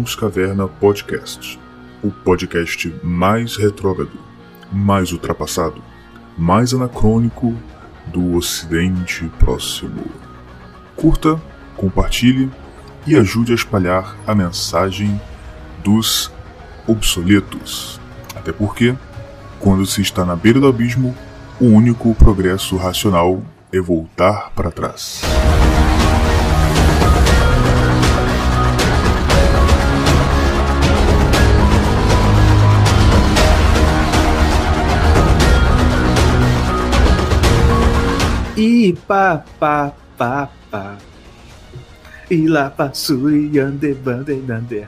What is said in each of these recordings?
Irmãos Caverna Podcast, o podcast mais retrógrado, mais ultrapassado, mais anacrônico do Ocidente Próximo. Curta, compartilhe e ajude a espalhar a mensagem dos obsoletos. Até porque, quando se está na beira do abismo, o único progresso racional é voltar para trás. E pá, pá, pá, pá. E lá passou e ande, bande, ande,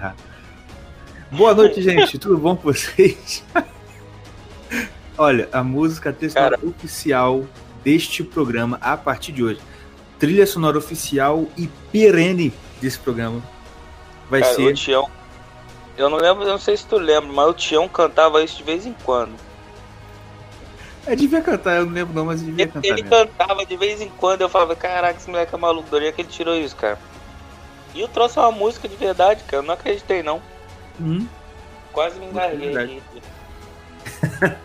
Boa noite, gente. Tudo bom com vocês? Olha, a música textual oficial deste programa a partir de hoje. Trilha sonora oficial e perene desse programa vai Cara, ser. O Tião, eu não lembro, eu não sei se tu lembra, mas o Tião cantava isso de vez em quando. É, devia cantar, eu não lembro não, mas devia Ele, cantar. ele mesmo. cantava de vez em quando, eu falava, caraca, esse moleque é maluco, onde é que ele tirou isso, cara? E eu trouxe uma música de verdade, cara, eu não acreditei não. Hum, Quase me aqui.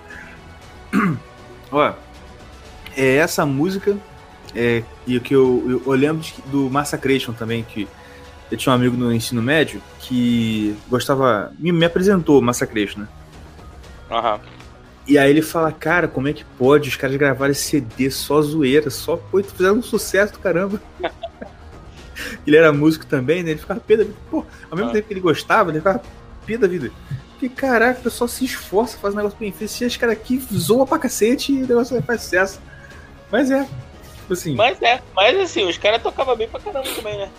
Ó, é essa música é, e o que eu, eu, eu lembro de- do Massacration também, que eu tinha um amigo no ensino médio que gostava, me, me apresentou o Massacration, né? Aham. E aí ele fala, cara, como é que pode os caras gravarem esse CD só zoeira, só pô, fizeram um sucesso do caramba. ele era músico também, né? Ele ficava pé da vida. Pô, ao mesmo Ah. tempo que ele gostava, ele ficava pé da vida. Porque, caraca, o pessoal se esforça, faz um negócio bem feito. Esse cara aqui zoa pra cacete e o negócio faz sucesso. Mas é, tipo assim, Mas é, mas assim, os caras tocavam bem pra caramba também, né?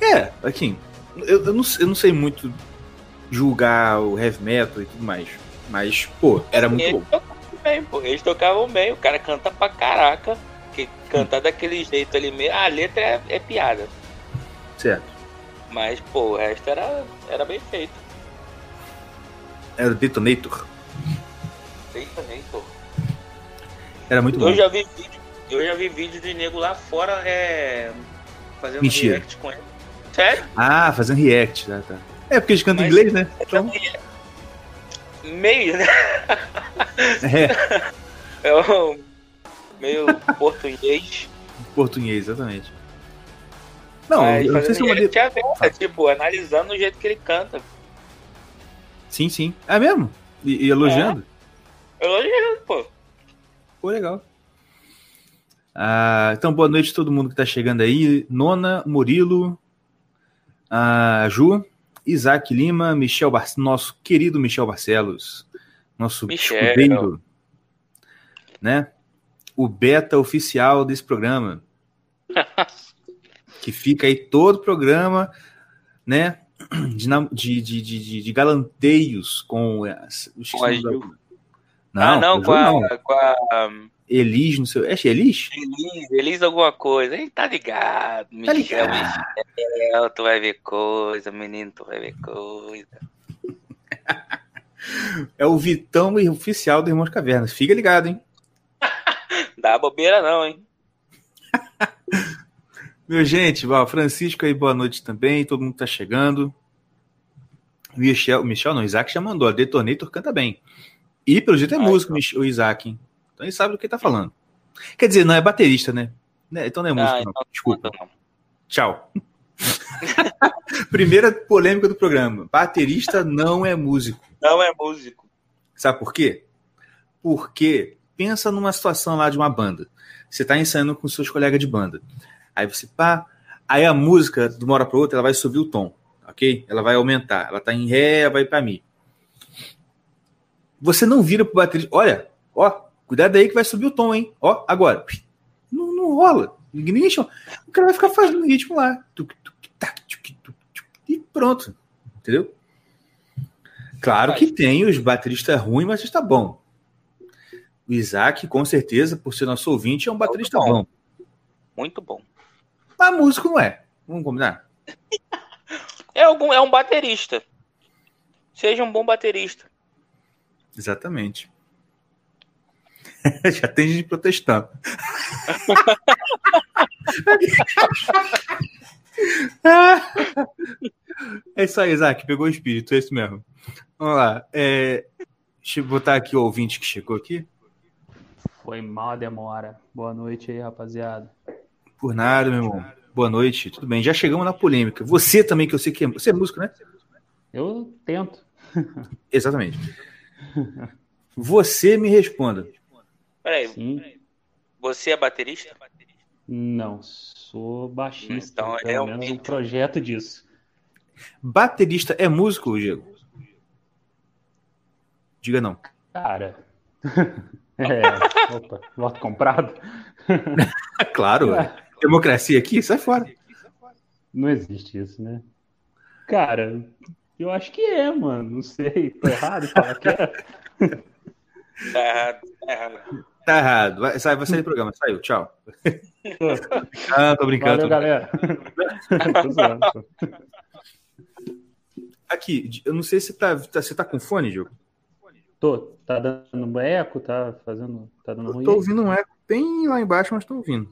é, assim, eu, eu, não, eu não sei muito julgar o heavy metal e tudo mais. Mas, pô, era muito Eles bom. tocavam bem, pô. Eles tocavam bem, o cara canta pra caraca. Que cantar daquele jeito ali mesmo. A letra é, é piada. Certo. Mas, pô, o resto era, era bem feito. Era Detonator. Bem também, pô. Era muito bom. Eu já vi vídeo, eu já vi vídeo de nego lá fora é, fazendo Mentira. react com ele. Sério? Ah, fazendo react, tá, tá. É porque eles cantam Mas- inglês, né? Então, Meio, né? é, É um meio português. português, exatamente. Não, mas eu não sei se é uma aberta, tipo, analisando o jeito que ele canta. Sim, sim. É mesmo? E, e elogiando? Elogiando, pô. Pô, legal. Ah, então, boa noite a todo mundo que tá chegando aí. Nona, Murilo, a Ju, Isaac Lima, Michel Bar... nosso querido Michel Barcelos, nosso escudeiro, né? O beta oficial desse programa. que fica aí todo o programa, né? De, de, de, de, galanteios com os Com a Ju. Não, ah, não, com a, com a Elis, não sei. É Elis? Elis, Elis alguma coisa. Hein, tá ligado. Tá Michel, ligado. Michel, tu vai ver coisa, menino, tu vai ver coisa. É o Vitão oficial do Irmãos Cavernas. Fica ligado, hein? Dá bobeira não, hein? Meu gente, ó, Francisco aí, boa noite também. Todo mundo tá chegando. Michel, Michel não, Isaac já mandou. A Detonator canta bem. E pelo jeito é Ah, músico, o Isaac. hein? Então ele sabe do que tá falando. Quer dizer, não é baterista, né? Né, Então não é músico, Ah, não. então Desculpa. não. Tchau. Primeira polêmica do programa. Baterista não é músico. Não é músico. Sabe por quê? Porque pensa numa situação lá de uma banda. Você tá ensaiando com seus colegas de banda. Aí você pá, aí a música de uma hora para outra ela vai subir o tom, ok? Ela vai aumentar. Ela tá em ré, vai para mi. Você não vira pro baterista, olha, ó, cuidado aí que vai subir o tom, hein? Ó, agora. Não, não rola. Chama. O cara vai ficar fazendo ritmo lá. E pronto. Entendeu? Claro que tem os bateristas ruins, mas está bom. O Isaac, com certeza, por ser nosso ouvinte, é um baterista bom. bom. Muito bom. Mas músico não é. Vamos combinar? É, algum, é um baterista. Seja um bom baterista. Exatamente. Já tem gente protestando. É isso aí, Isaac, pegou o espírito, é isso mesmo. Vamos lá. É, deixa eu botar aqui o ouvinte que chegou aqui. Foi mal a demora. Boa noite aí, rapaziada. Por nada, meu irmão. Boa noite, tudo bem. Já chegamos na polêmica. Você também, que eu sei que é. Você é músico, né? Eu tento. Exatamente. Você me responda. Peraí, Sim. você é baterista? Não, sou baixista. Então, pelo realmente- menos um projeto disso. Baterista é músico, Diego? Diga não. Cara. é, opa, voto comprado? Claro. É. Democracia aqui, sai fora. Não existe isso, né? Cara, eu acho que é, mano. Não sei. Tô errado falar que é. Tá errado, tá errado. Tá errado. Vai, sai, vai sair do programa. Saiu, tchau. Ah, tô brincando. Valeu, tô galera. Aqui, eu não sei se tá, tá- você tá com fone, Diego. Tô, tá dando eco, tá fazendo, tá dando Eu ruim. tô ouvindo um eco bem lá embaixo, mas tô ouvindo.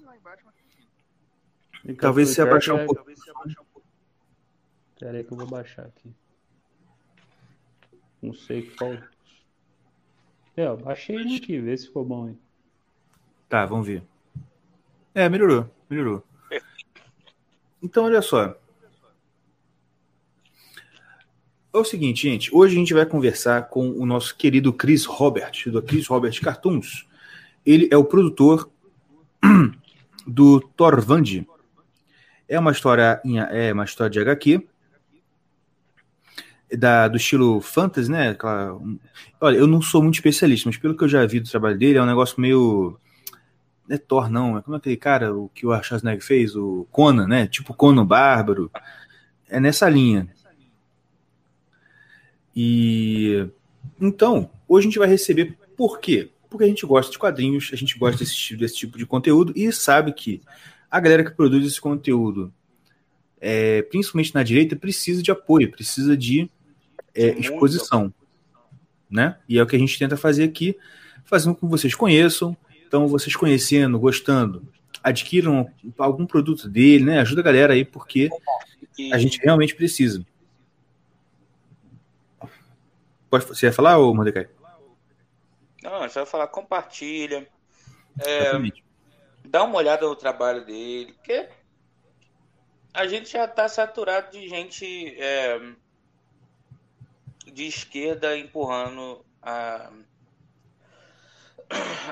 Talvez se abaixar um pouco. Pera aí que eu vou baixar aqui. Não sei qual. É, eu baixei um aqui, vê se ficou bom aí. Tá, vamos ver. É, melhorou, melhorou. Então, olha só. É o seguinte, gente. Hoje a gente vai conversar com o nosso querido Chris Robert, do Chris Robert Cartoons. Ele é o produtor do Torvand. É uma história, em- é uma história de HQ. Da, do estilo fantasy, né? Aquela- um- olha, eu não sou muito especialista, mas pelo que eu já vi do trabalho dele, é um negócio meio não é Thor, não. É como aquele cara o que o Schwarzenegger fez, o Conan, né? Tipo Conan Bárbaro. É nessa linha. E então, hoje a gente vai receber por quê? Porque a gente gosta de quadrinhos, a gente gosta desse, tipo- desse tipo de conteúdo e sabe que a galera que produz esse conteúdo, é, principalmente na direita, precisa de apoio, precisa de é, exposição. Né? E é o que a gente tenta fazer aqui, fazendo com que vocês conheçam, então, vocês conhecendo, gostando, adquiram algum produto dele, né? Ajuda a galera aí, porque a gente realmente precisa. Pode, você ia falar, ô Mordecai? Não, vai falar, compartilha. É, dá uma olhada no trabalho dele, porque a gente já tá saturado de gente é, de esquerda empurrando a,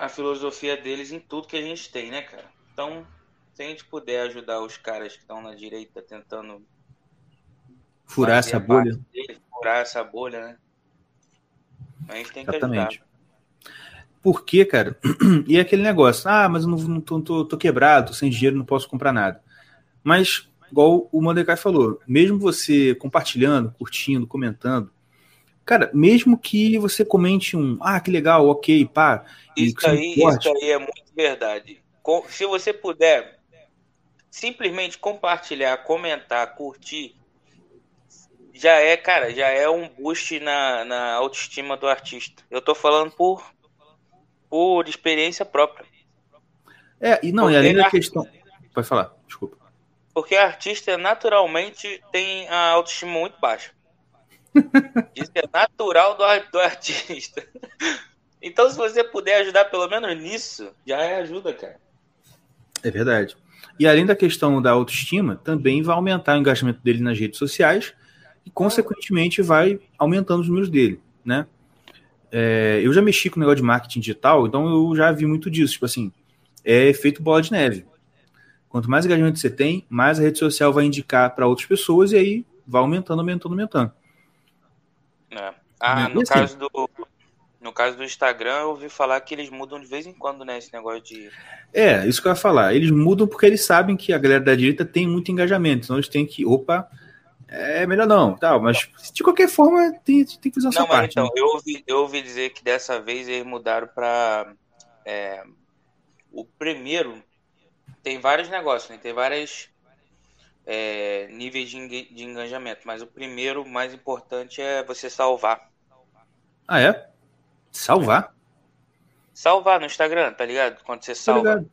a filosofia deles em tudo que a gente tem, né, cara? Então, se a gente puder ajudar os caras que estão na direita tentando Furar essa bolha. furar essa bolha, né? A gente tem que Exatamente. ajudar. Por quê, cara? E aquele negócio, ah, mas eu não, não tô, tô- tô quebrado, tô sem dinheiro, não posso comprar nada. Mas, igual o Mordecai falou, mesmo você compartilhando, curtindo, comentando, cara, mesmo que você comente um, ah, que legal, ok, pá, e Isso aí, isso aí é muito verdade. Se você puder simplesmente compartilhar, comentar, curtir, já é, cara, já é um boost na, na autoestima do artista. Eu tô falando por, por experiência própria. É, e não, e Porque além da questão. Pode falar, desculpa. Porque artista naturalmente tem a autoestima muito baixa. Isso é natural do, do artista. Então, se você puder ajudar pelo menos nisso, já é ajuda, cara. É verdade. E além da questão da autoestima, também vai aumentar o engajamento dele nas redes sociais e, consequentemente, vai aumentando os números dele, né? É, eu já mexi com o negócio de marketing digital, então eu já vi muito disso. Tipo assim, é efeito bola de neve. Quanto mais engajamento você tem, mais a rede social vai indicar para outras pessoas e aí vai aumentando, aumentando, aumentando. É. Ah, no assim- caso do no caso do Instagram, eu ouvi falar que eles mudam de vez em quando, né, esse negócio de É, isso que eu ia falar. Eles mudam porque eles sabem que a galera da direita tem muito engajamento. Então eles têm que, opa, é melhor não, tal. Mas de qualquer forma, tem, tem que sua Não, mas parte. então, né? eu ouvi, eu ouvi dizer que dessa vez eles mudaram para o primeiro tem vários negócios, né? Tem vários é, níveis de, de engajamento, mas o primeiro, mais importante é você salvar. Ah, é? Salvar? Salvar no Instagram, tá ligado? Quando você salva.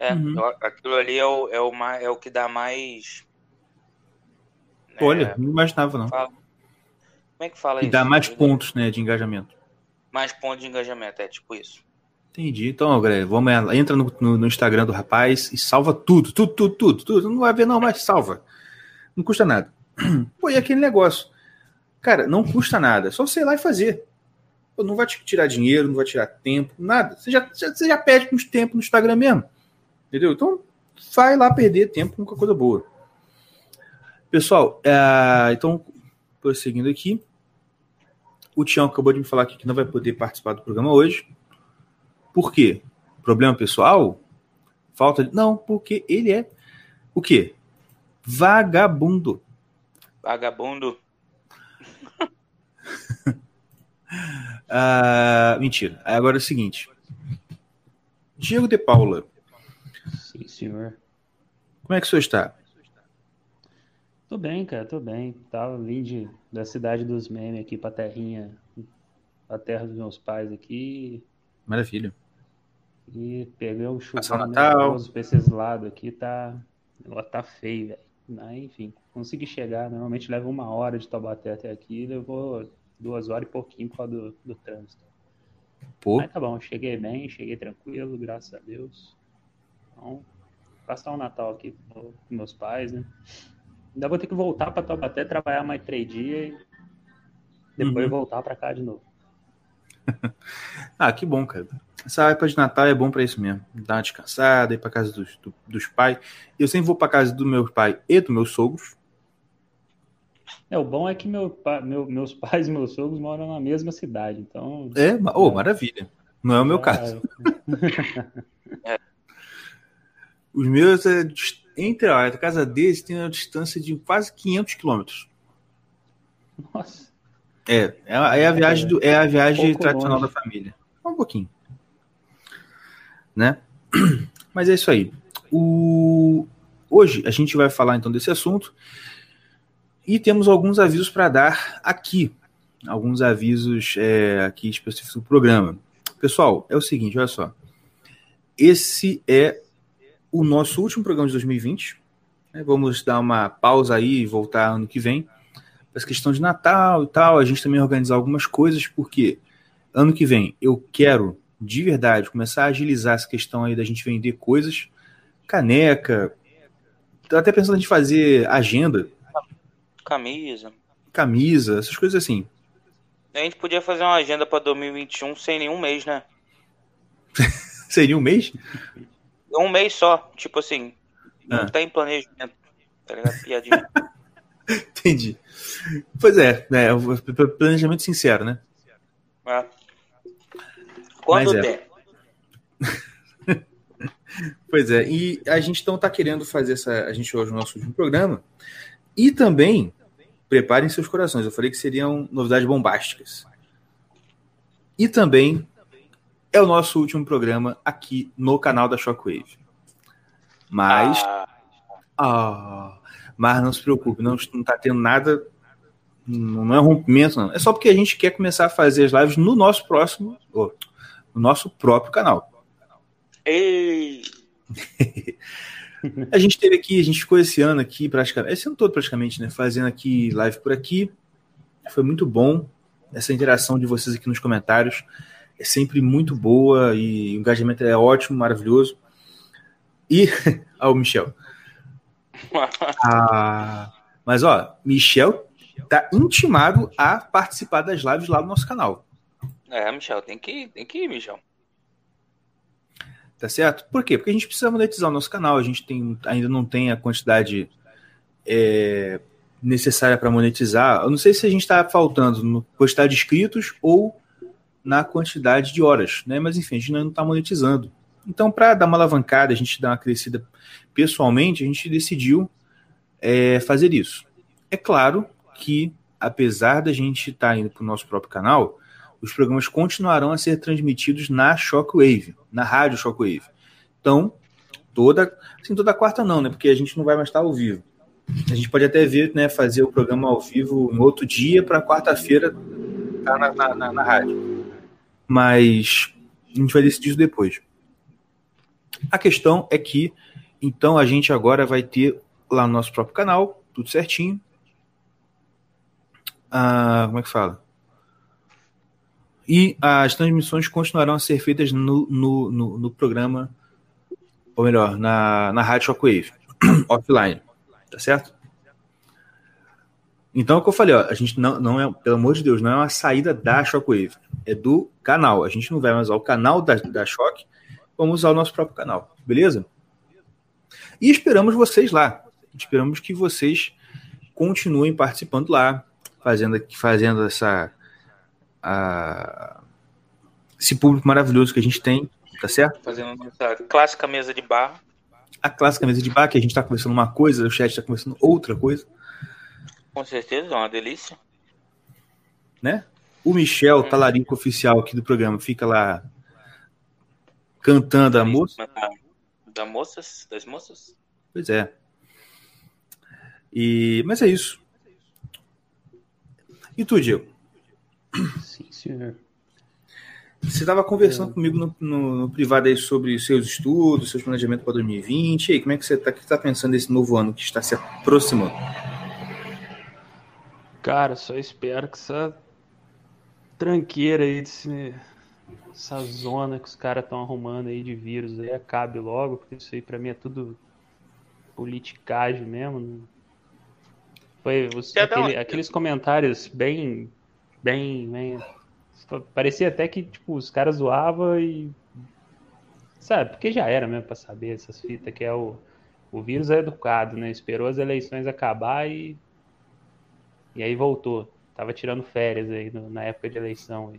É, Uhum. aquilo ali é o, é, o, é o que dá mais. Olha, não imaginava não. Fala. Como é que fala E isso? dá mais pontos, né, de engajamento. Mais pontos de engajamento, é tipo isso. Entendi. Então, galera, vamos lá. entra no, no- no Instagram do rapaz e salva tudo, tudo, tudo, tudo, tudo. Não vai ver não, mas salva. Não custa nada. Pô, e aquele negócio? Cara, não custa nada. É só você ir lá e fazer. Pô, não vai te tirar dinheiro, não vai tirar tempo, nada. Você já, já- você já perde uns tempos no Instagram mesmo. Entendeu? Então, vai lá perder tempo com coisa boa. Pessoal, é, então, prosseguindo aqui. O Tião acabou de me falar aqui que não vai poder participar do programa hoje. Por quê? Problema pessoal? Falta de. Não, porque ele é o quê? Vagabundo. Vagabundo. Ah, mentira. Agora é o seguinte. Diego de Paula, Sim, senhor. como é que o senhor está? Tô bem, cara, tô bem. Tava vindo de- da cidade dos memes aqui pra terrinha, a terra dos meus pais aqui. Maravilha. E peguei um Passar o chuvão Natal. nervoso pra esses lados aqui, tá. Ela tá feio, velho. Mas, enfim, consegui chegar. Normalmente leva uma hora de Taubaté até aqui, levou duas horas e pouquinho por causa do, do trânsito. Pô, Mas tá bom, cheguei bem, cheguei tranquilo, graças a Deus. Então, passar o Natal aqui com com meus pais, né? Ainda vou ter que voltar pra Taubaté, trabalhar mais três dias e depois Uhum. voltar pra cá de novo. ah, que bom, cara. Essa época de Natal é bom pra isso mesmo. Dar uma descansada, ir pra casa dos, do- dos pais. Eu sempre vou pra casa do meu pai e dos meus sogros. É, o bom é que meu, pa- meu- meus pais e meus sogros moram na mesma cidade, então. É, ma- oh, maravilha. Não é o meu Ah, caso. Os meus, é, entre a casa deles, tem uma distância de quase 500 quilômetros. Nossa, É, é, a- é a viagem, do, é a viagem Pouco tradicional longe. da família. Um pouquinho. Né? Mas é isso aí. O... Hoje a gente vai falar então desse assunto e temos alguns avisos para dar aqui. Alguns avisos é, aqui específicos do programa. Pessoal, é o seguinte, olha só. Esse é o nosso último programa de 2020. né? Vamos dar uma pausa aí e voltar ano que vem essa questão de Natal e tal, a gente também organizar algumas coisas, porque ano que vem eu quero, de verdade, começar a agilizar essa questão aí da gente vender coisas, caneca, tô até pensando em fazer agenda, Camisa. camisa, essas coisas assim. A gente podia fazer uma agenda pra 2021 sem nenhum mês, né? Seria um mês? Um mês só. Tipo assim, não Ah. tá em planejamento. Tá ligado? Piadinha. Entendi. Pois é, né, planejamento sincero, né? É. Quando Mas é. der. Pois é, e a gente então tá querendo fazer essa. A gente hoje no nosso último programa. E também, preparem seus corações. Eu falei que seriam novidades bombásticas. E também é o nosso último programa aqui no canal da Shockwave. Mas. Ah, Ah, mas não se preocupe, não, não tá tendo nada. Não é rompimento, não. É só porque a gente quer começar a fazer as lives no nosso próximo. oh, no nosso próprio canal. ei, A gente teve aqui, a gente ficou esse ano aqui, praticamente, esse ano todo praticamente, né? Fazendo aqui live por aqui. Foi muito bom. Essa interação de vocês aqui nos comentários é sempre muito boa e o engajamento é ótimo, maravilhoso. E. Ó, o Michel. Ah, mas, ó, Michel tá intimado a participar das lives lá no nosso canal. É, Michel, tem que, tem que ir, Michel. Tá certo? Por quê? Porque a gente precisa monetizar o nosso canal, a gente tem, ainda não tem a quantidade é, necessária para monetizar. Eu não sei se a gente está faltando no quantidade de inscritos ou na quantidade de horas, né? Mas enfim, a gente ainda não está monetizando. Então, para dar uma alavancada, a gente dar uma crescida pessoalmente, a gente decidiu é, fazer isso. É claro que, apesar da gente estar tá indo para o nosso próprio canal, os programas continuarão a ser transmitidos na Shockwave, na rádio Shockwave. Então, toda, assim, toda quarta não, né? Porque a gente não vai mais estar ao vivo. A gente pode até ver, né, fazer o programa ao vivo em outro dia para quarta-feira estar na, na, na, na rádio. Mas a gente vai decidir isso depois. A questão é que, então, a gente agora vai ter lá no nosso próprio canal, tudo certinho, Ah, como é que fala? E as transmissões continuarão a ser feitas no, no, no, no programa, ou melhor, na, na Rádio Shockwave, offline. Tá certo? Então, é o que eu falei, ó, a gente não, não é, pelo amor de Deus, não é uma saída da Shockwave, é do canal. A gente não vai mais usar o canal da, da Shock, vamos usar o nosso próprio canal, beleza? E esperamos vocês lá. Esperamos que vocês continuem participando lá, fazendo, fazendo essa. A, esse público maravilhoso que a gente tem, tá certo? Fazendo essa clássica mesa de bar. A clássica mesa de bar, que a gente está conversando uma coisa, o chat está conversando outra coisa. Com certeza, é uma delícia. Né? O Michel, hum. talarico oficial aqui do programa, fica lá cantando a moça. Da moças, das moças? Pois é. E, mas é isso. E tu, Diego? Sim, senhor. Você estava conversando é. comigo no, no, no, privado aí sobre seus estudos, seus planejamentos para 2020. E aí, como é que você está tá pensando nesse novo ano que está se aproximando? Cara, só espero que essa tranqueira aí, desse, essa zona que os caras estão arrumando aí de vírus aí acabe logo, porque isso aí para mim é tudo politicagem mesmo. Né? Foi você, aquele, aqueles comentários bem, bem, bem, parecia até que tipo os caras zoavam e sabe, porque já era mesmo para saber essas fitas que é o o vírus é educado, né? Esperou as eleições acabar e e aí voltou. Tava tirando férias aí no, na época de eleição.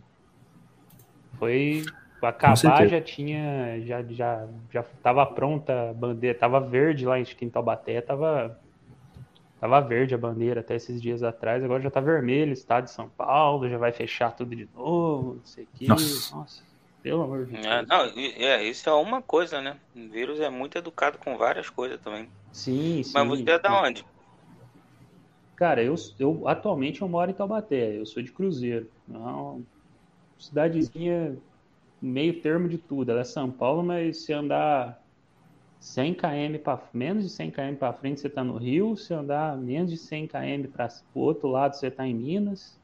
Foi acabar já tinha já já já tava pronta a bandeira, tava verde lá em Taubaté, tava tava verde a bandeira até esses dias atrás, agora já tá vermelho, estado de São Paulo, já vai fechar tudo de novo, não sei o que. Nossa. Nossa. pelo amor de é, Deus. É, não, é, isso é uma coisa, né? O vírus é muito educado com várias coisas também. Sim, sim. Mas você é da onde? Cara, eu, eu atualmente eu moro em Taubaté, eu sou de Cruzeiro. Não, cidadezinha meio termo de tudo. Ela é São Paulo, mas se andar 100 km para menos de 100 km para frente, você está no Rio. Se andar menos de 100 km para o outro lado, você está em Minas.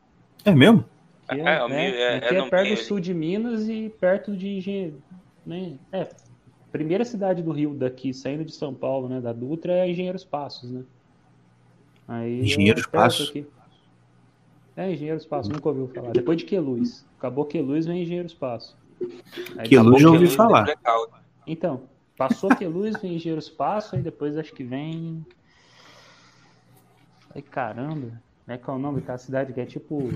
É mesmo? é, é, é, né? é, é, é perto do sul de Minas e perto de Engenheiro. Né? É, primeira cidade do Rio daqui, saindo de São Paulo, né, da Dutra, é Engenheiros Passos, né? Aí Engenheiros Passos? Aqui. É, Engenheiros Passos, nunca ouviu falar. Depois de Queluz. Acabou Queluz, vem Engenheiros Passos. Aí que luz já ouvi falar. Então, passou que luz, vem Engenheiros Passo, aí depois acho que vem. Ai caramba, né? Qual é o nome daquela cidade que é tipo.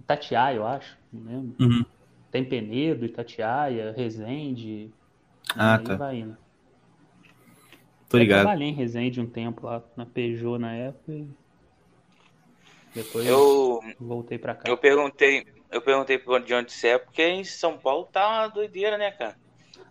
Itatiaia, eu acho, não lembro. Uhum. Tem Penedo, Itatiaia, Resende. Ah, tá. vai indo. Tô ligado. Eu trabalhei em Resende um tempo lá na Peugeot na época e depois eu voltei pra cá. Eu perguntei, eu perguntei de onde você é, porque em São Paulo tá uma doideira, né, cara?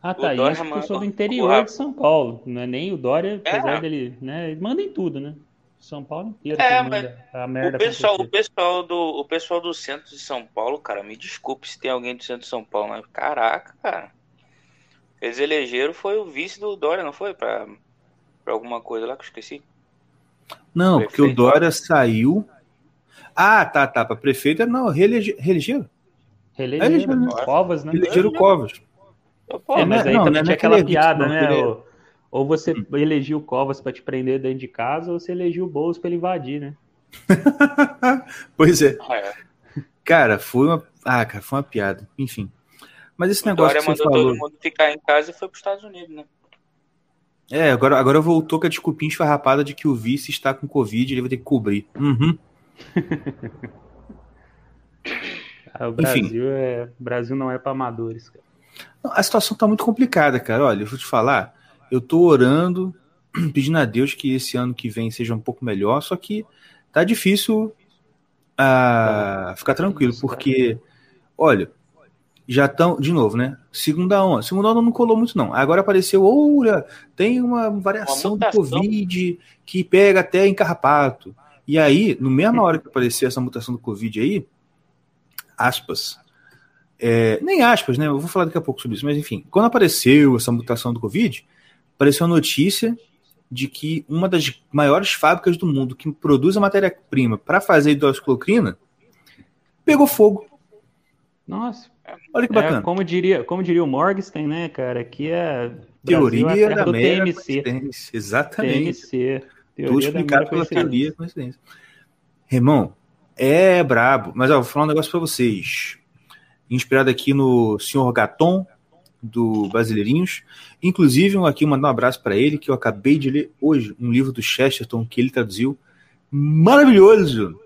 Ah, tá. E acho que eu sou do interior de São Paulo. Não é nem o Dória, é. apesar dele, né? Ele manda em tudo, né? São Paulo inteiro. É, mas a merda o pessoal, o pessoal do, o pessoal do centro de São Paulo, cara, me desculpe se tem alguém do centro de São Paulo, mas caraca, cara. Eles elegeram foi o vice do Dória, não foi? Pra, pra alguma coisa lá que eu esqueci. Não, porque o Dória saiu ah, tá, tá. Para prefeito, não, reelegeram. Reelegeram, reelegeram né? Covas, né? Reelegeram Covas. É, mas aí não, também tinha aquela piada, né? Ou, ou você hum. elegiu Covas para te prender dentro de casa, ou você elegiu o Boulos para ele invadir, né? pois é. Ah, é. Cara, foi uma. Ah, cara, foi uma piada. Enfim. Mas esse o negócio. Dória mandou falou... todo mundo ficar em casa e foi para os Estados Unidos, né? É, agora, agora voltou com a desculpinha esfarrapada de que o vice está com Covid e ele vai ter que cobrir. Uhum. ah, o Brasil Enfim. é, o Brasil não é para amadores, cara. A situação tá muito complicada, cara. Olha, eu vou te falar, eu tô orando, pedindo a Deus que esse ano que vem seja um pouco melhor, só que tá difícil uh, ficar tranquilo, porque, olha, já estão, de novo, né? Segunda onda. Segunda onda não colou muito, não. Agora apareceu, olha, tem uma variação uma do Covid que pega até em carrapato. E aí, no mesma hora que apareceu essa mutação do Covid aí, aspas, é, nem aspas, né? Eu vou falar daqui a pouco sobre isso, mas enfim, quando apareceu essa mutação do Covid, apareceu a notícia de que uma das maiores fábricas do mundo que produz a matéria-prima para fazer hidroxicloroquina pegou fogo. Nossa. Olha que bacana. É, como, diria, como diria o Morgenstern, né, cara, que é teoria Brasil é da mera coincidência. Exatamente. TMC. Tudo Teoria explicado pela teoria da coincidência. Irmão, é brabo. Mas ó, vou falar um negócio pra vocês. Inspirado aqui no Sr. Gaton, do Brasileirinhos. Inclusive, aqui mandar um abraço pra ele, que eu acabei de ler hoje, um livro do Chesterton que ele traduziu. Maravilhoso!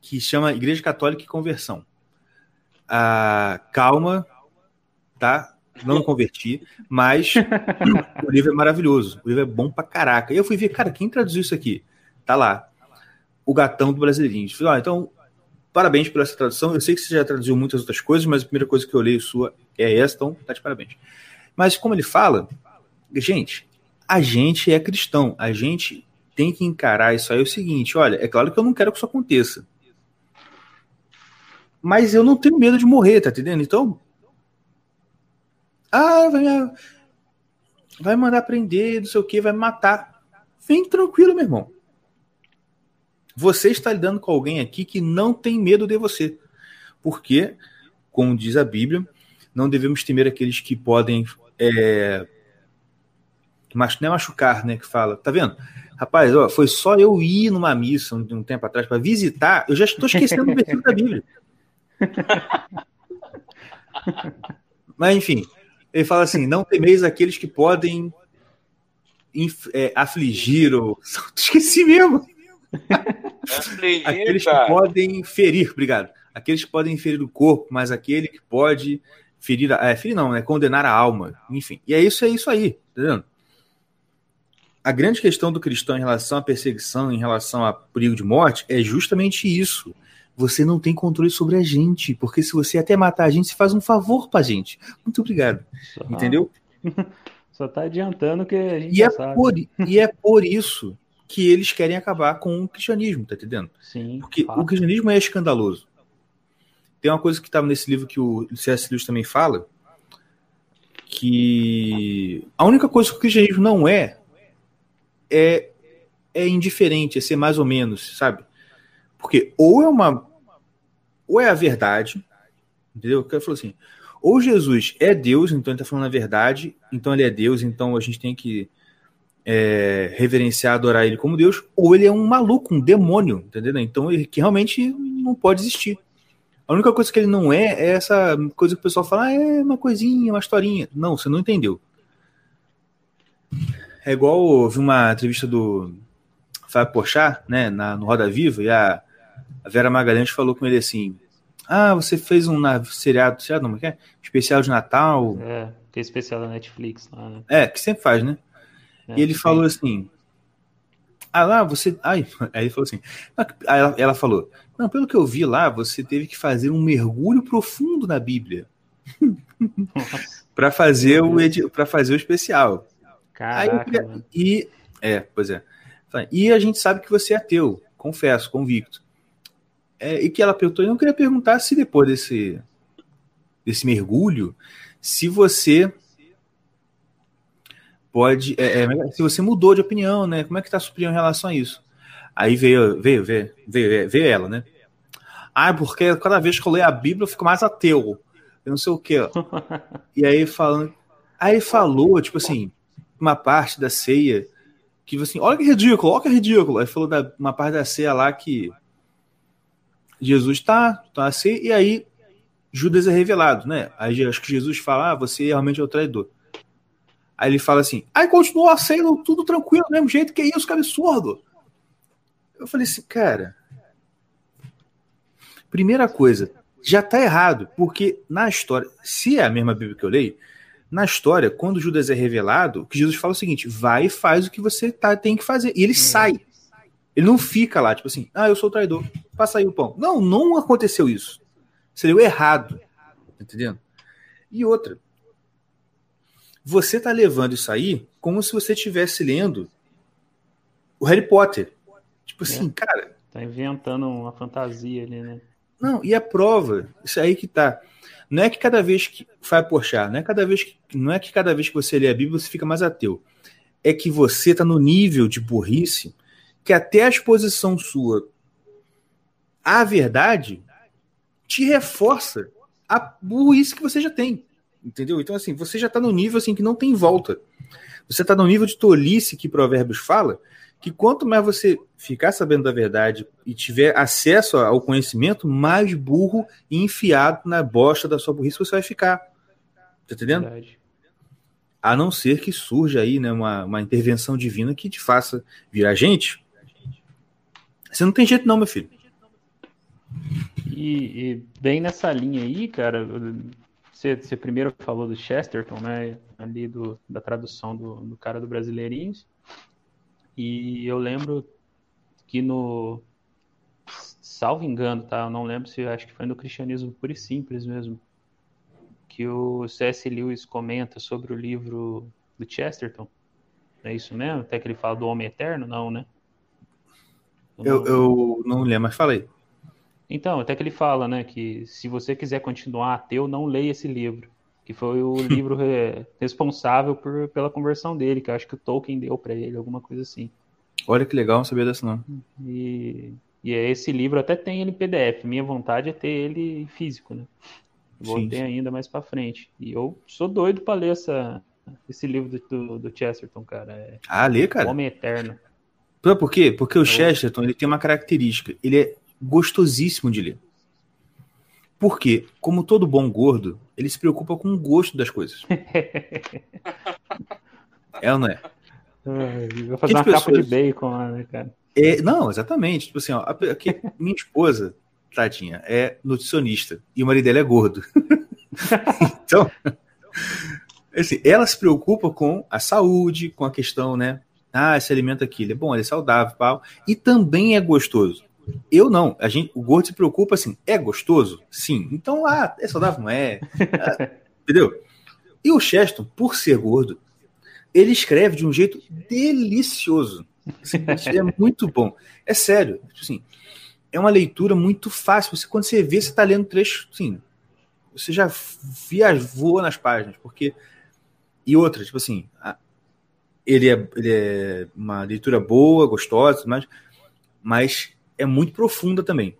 Que chama Igreja Católica e Conversão. Ah, calma, tá? Não converti, mas o livro é maravilhoso. O livro é bom pra caraca. E eu fui ver, cara, quem traduziu isso aqui? Tá lá. O gatão do Brasileirinhos. Falei, ó, então, parabéns por essa tradução. Eu sei que você já traduziu muitas outras coisas, mas a primeira coisa que eu leio sua é essa, então tá de parabéns. Mas como ele fala, gente, a gente é cristão. A gente tem que encarar isso aí o seguinte: olha, é claro que eu não quero que isso aconteça. Mas eu não tenho medo de morrer, tá entendendo? Então. Ah, vai, vai mandar prender, não sei o que, vai matar. Vem tranquilo, meu irmão. Você está lidando com alguém aqui que não tem medo de você. Porque, como diz a Bíblia, não devemos temer aqueles que podem. É, mas não é machucar, né? Que fala. Tá vendo? Rapaz, ó, foi só eu ir numa missa um, um tempo atrás para visitar, eu já estou esquecendo o versículo da Bíblia. Mas enfim, ele fala assim: não temeis aqueles que podem é, afligir ou. Esqueci mesmo. Aqueles que podem ferir, obrigado. Aqueles que podem ferir o corpo, mas aquele que pode ferir, a, é, ferir não, né? Condenar a alma. Enfim. E é isso, é isso aí, tá entendendo? A grande questão do cristão em relação à perseguição, em relação a perigo de morte, é justamente isso. Você não tem controle sobre a gente, porque se você até matar a gente, você faz um favor pra gente. Muito obrigado. Só, Entendeu? Só tá adiantando que a gente E já é, sabe. por, e é por isso que eles querem acabar com o cristianismo, tá entendendo? Sim, Porque fato. o cristianismo é escandaloso. Tem uma coisa que estava nesse livro que o C.S. Lewis também fala, que a única coisa que o cristianismo não é é, é indiferente, é ser mais ou menos, sabe? Porque ou é uma ou é a verdade, entendeu? O cara falou assim, ou Jesus é Deus, então ele está falando a verdade, então ele é Deus, então a gente tem que é, reverenciar, adorar ele como Deus, ou ele é um maluco, um demônio, entendeu? Então ele que realmente não pode existir. A única coisa que ele não é é essa coisa que o pessoal fala, ah, é uma coisinha, uma historinha. Não, você não entendeu. É igual houve uma entrevista do Fábio Porchat, né, na, no Roda Viva, e a, a Vera Magalhães falou com ele assim, ah, você fez um na- seriado, seriado não, como é que é? Especial de Natal, É, que é especial da Netflix lá, né? é, que sempre faz, né? É, E ele sim. falou assim: Ah, lá você. Ai, aí ele falou assim. Aí ela, ela falou: Não, pelo que eu vi lá, você teve que fazer um mergulho profundo na Bíblia para fazer o para fazer o especial. Aí caraca, mano. E é, pois é. E a gente sabe que você é ateu, confesso, convicto. É, e que ela perguntou, eu não queria perguntar se depois desse desse mergulho, se você pode, é, é, se você mudou de opinião, né? Como é que tá sua opinião em relação a isso? Aí veio, veio, veio, veio, veio ela, né? Ah, porque cada vez que eu leio a Bíblia eu fico mais ateu. Eu não sei o quê. E aí falando, aí falou, tipo assim, uma parte da ceia que assim, olha que ridículo, olha que ridículo. Aí falou da uma parte da ceia lá que Jesus tá, tá assim, e aí Judas é revelado, né? Aí acho que Jesus fala, ah, você realmente é o traidor. Aí ele fala assim, aí continua ceia tudo tranquilo, do mesmo jeito, que isso, que absurdo. Eu falei assim, cara, primeira coisa, já tá errado, porque na história, se é a mesma Bíblia que eu leio, na história, quando Judas é revelado, o que Jesus fala é o seguinte: vai e faz o que você tá, tem que fazer. E ele sai. Ele não fica lá, tipo assim, ah, eu sou o traidor, passa aí o pão. Não, não aconteceu isso. Você leu errado. Tá entendendo? E outra. Você tá levando isso aí como se você estivesse lendo o Harry Potter. Tipo assim, cara, Tá inventando uma fantasia ali, né? não, e a prova, isso aí que tá. Não é que cada vez que vai porchar, não é cada vez que não é que cada vez que você lê a Bíblia você fica mais ateu. é que você está no nível de burrice que até a exposição sua à verdade te reforça a burrice que você já tem. Entendeu? Então, assim, você já está no nível assim que não tem volta. Você está no nível de tolice que Provérbios fala, que quanto mais você ficar sabendo da verdade e tiver acesso ao conhecimento, mais burro e enfiado na bosta da sua burrice você vai ficar. Tá entendendo? Verdade. A não ser que surja aí né, uma, uma intervenção divina que te faça virar gente. Você não tem jeito, não, meu filho. E, e bem nessa linha aí, cara, você, você, primeiro falou do Chesterton, né? Ali do, da tradução do, do cara do Brasileirinhos. E eu lembro que no. Salvo engano, tá? Eu não lembro se acho que foi no Cristianismo Puro e Simples mesmo. Que o C.S. Lewis comenta sobre o livro do Chesterton. É isso mesmo? Até que ele fala do Homem Eterno? Não, né? Eu, eu não lembro, mas falei. Então, até que ele fala, né, que se você quiser continuar ateu, não leia esse livro, que foi o livro re responsável por, pela conversão dele, que eu acho que o Tolkien deu para ele, alguma coisa assim. Olha que legal, não sabia dessa não. E, e esse livro até tem ele em PDF, minha vontade é ter ele físico, né? Vou sim, ter sim. ainda mais para frente. E eu sou doido para ler essa, esse livro do, do, Chesterton, cara. É ah, lê, cara? Homem Eterno. Por quê? Porque o Chesterton ele tem uma característica. Ele é gostosíssimo de ler. Porque, como todo bom gordo, ele se preocupa com o gosto das coisas. é ou não é? vou fazer uma pessoas... capa de bacon lá, né, cara? É, não, exatamente. Tipo assim, ó, aqui, minha esposa, tadinha, é nutricionista e o marido dela é gordo. então, assim, ela se preocupa com a saúde, com a questão, né? Ah, esse alimento aqui, ele é bom, ele é saudável, pau, e também é gostoso. Eu não. A gente, o gordo se preocupa assim, é gostoso? Sim. Então, ah, é saudável? Não é. Ah, entendeu? E o Cheston, por ser gordo, ele escreve de um jeito delicioso. Assim, é muito bom. É sério. Tipo assim, é uma leitura muito fácil. Você, quando você vê, você está lendo trecho, assim, você já viajou nas páginas, porque. E outra, tipo assim, ele é, ele é uma leitura boa, gostosa, mas, mas é muito profunda também.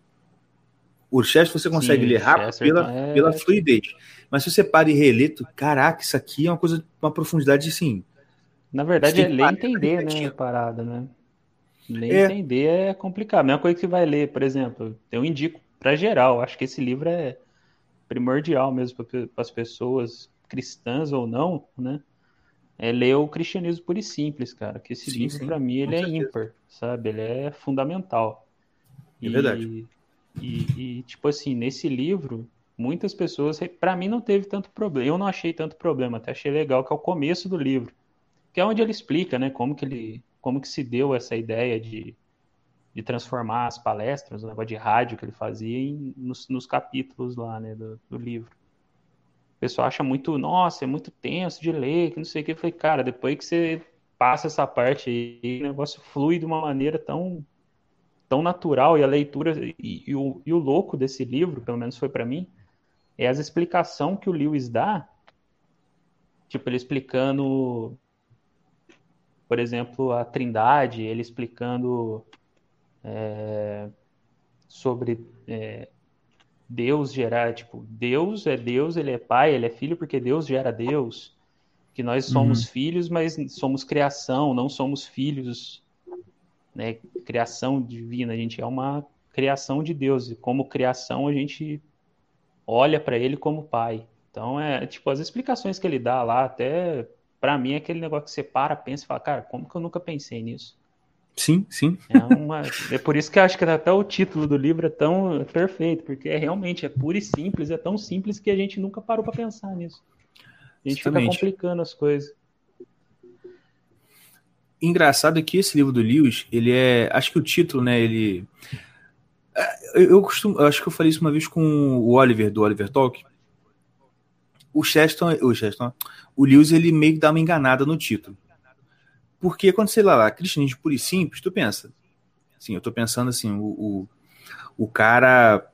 O Chester você consegue Sim, ler rápido pela, é... pela fluidez. Mas se você para e relê, tu, caraca, isso aqui é uma coisa, uma profundidade assim. Na verdade, é ler e entender, né? A parada, né? Ler e é. entender é complicado. A mesma coisa que você vai ler, por exemplo, eu indico para geral. Acho que esse livro é primordial mesmo para as pessoas cristãs ou não, né? É ler o Cristianismo Puro e Simples, cara. Que esse sim, livro, para mim, ele é ímpar, sabe? Ele é fundamental. É verdade. E, e, tipo assim, nesse livro, muitas pessoas, para mim não teve tanto problema, eu não achei tanto problema, até achei legal que é o começo do livro, que é onde ele explica, né, como que ele, como que se deu essa ideia de, de transformar as palestras, o negócio de rádio que ele fazia em, nos, nos capítulos lá, né, do, do livro. O pessoal acha muito, nossa, é muito tenso de ler, que não sei o que. Eu falei, cara, depois que você passa essa parte aí, o negócio flui de uma maneira tão tão natural e a leitura e, e, o, e o louco desse livro, pelo menos foi para mim, é as explicação que o Lewis dá, tipo ele explicando, por exemplo, a Trindade, ele explicando é, sobre é, Deus gerar, tipo, Deus é Deus, ele é pai, ele é filho porque Deus gera Deus, que nós somos uhum. filhos, mas somos criação, não somos filhos né, criação divina, a gente é uma criação de Deus, e como criação a gente olha para ele como pai. Então, é tipo, as explicações que ele dá lá, até para mim, é aquele negócio que você para, pensa e fala, cara, como que eu nunca pensei nisso? Sim, sim. É, uma... é por isso que eu acho que até o título do livro é tão perfeito, porque é realmente é puro e simples, é tão simples que a gente nunca parou para pensar nisso. A gente Exatamente. fica complicando as coisas engraçado é que esse livro do Lewis, ele é. Acho que o título, né? Ele. É, eu, costumo. Acho que eu falei isso uma vez com o Oliver, do Oliver Talk. O Cheston, o Cheston, o Lewis, ele meio que dá uma enganada no título. Porque quando você lá, lá cristianismo puro e simples, tu pensa. Sim, eu tô pensando assim, o, o, o cara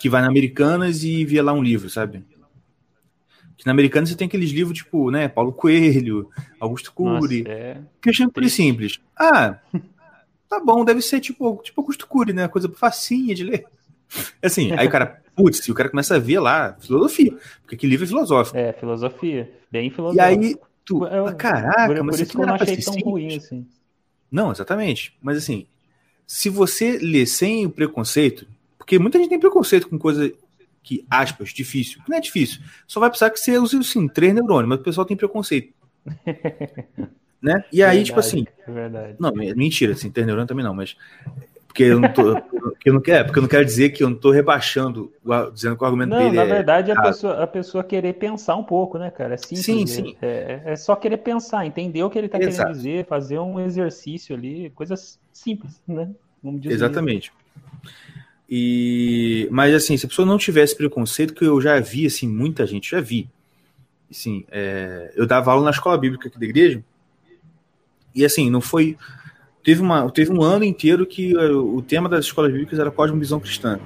que vai na Americanas e vê lá um livro, sabe? Que na americana você tem aqueles livros tipo, né, Paulo Coelho, Augusto Cury. Nossa, é... Que eu chamo por simples. Ah, tá bom, deve ser tipo, tipo Augusto Cury, né? Coisa facinha de ler. Assim, aí o cara, putz, o cara começa a ver lá filosofia, porque aquele livro é filosófico. É, filosofia, bem E filosófico. aí, tu, Eu- ah, caraca, por, mas por isso que eu não achei tão ruim assim. Não, exatamente. Mas assim, se você lê sem o preconceito, porque muita gente tem preconceito com coisa que, aspas, difícil. Não é difícil. Só vai precisar que você use, assim, três neurônios, mas o pessoal tem preconceito. né? E aí, tipo assim, É verdade. não, me- mentira, assim, três neurônios também não, mas. Porque eu não tô. porque eu não quero, porque eu não quero dizer que eu não tô rebaixando, dizendo que o argumento Não, dele na é. verdade, a errado. pessoa, a pessoa querer pensar um pouco, né, cara? É simples. Sim, é- sim. É, é só querer pensar, entender o que ele tá Exato. querendo dizer, fazer um exercício ali, coisas simples, né? Vamos dizer. E mas assim, se a pessoa não tivesse preconceito, que eu já vi assim, muita gente já vi. Assim, é, eu dava aula na escola bíblica aqui da igreja. E assim, não foi teve uma teve um ano inteiro que o tema das escolas bíblicas era cosmovisão cristã.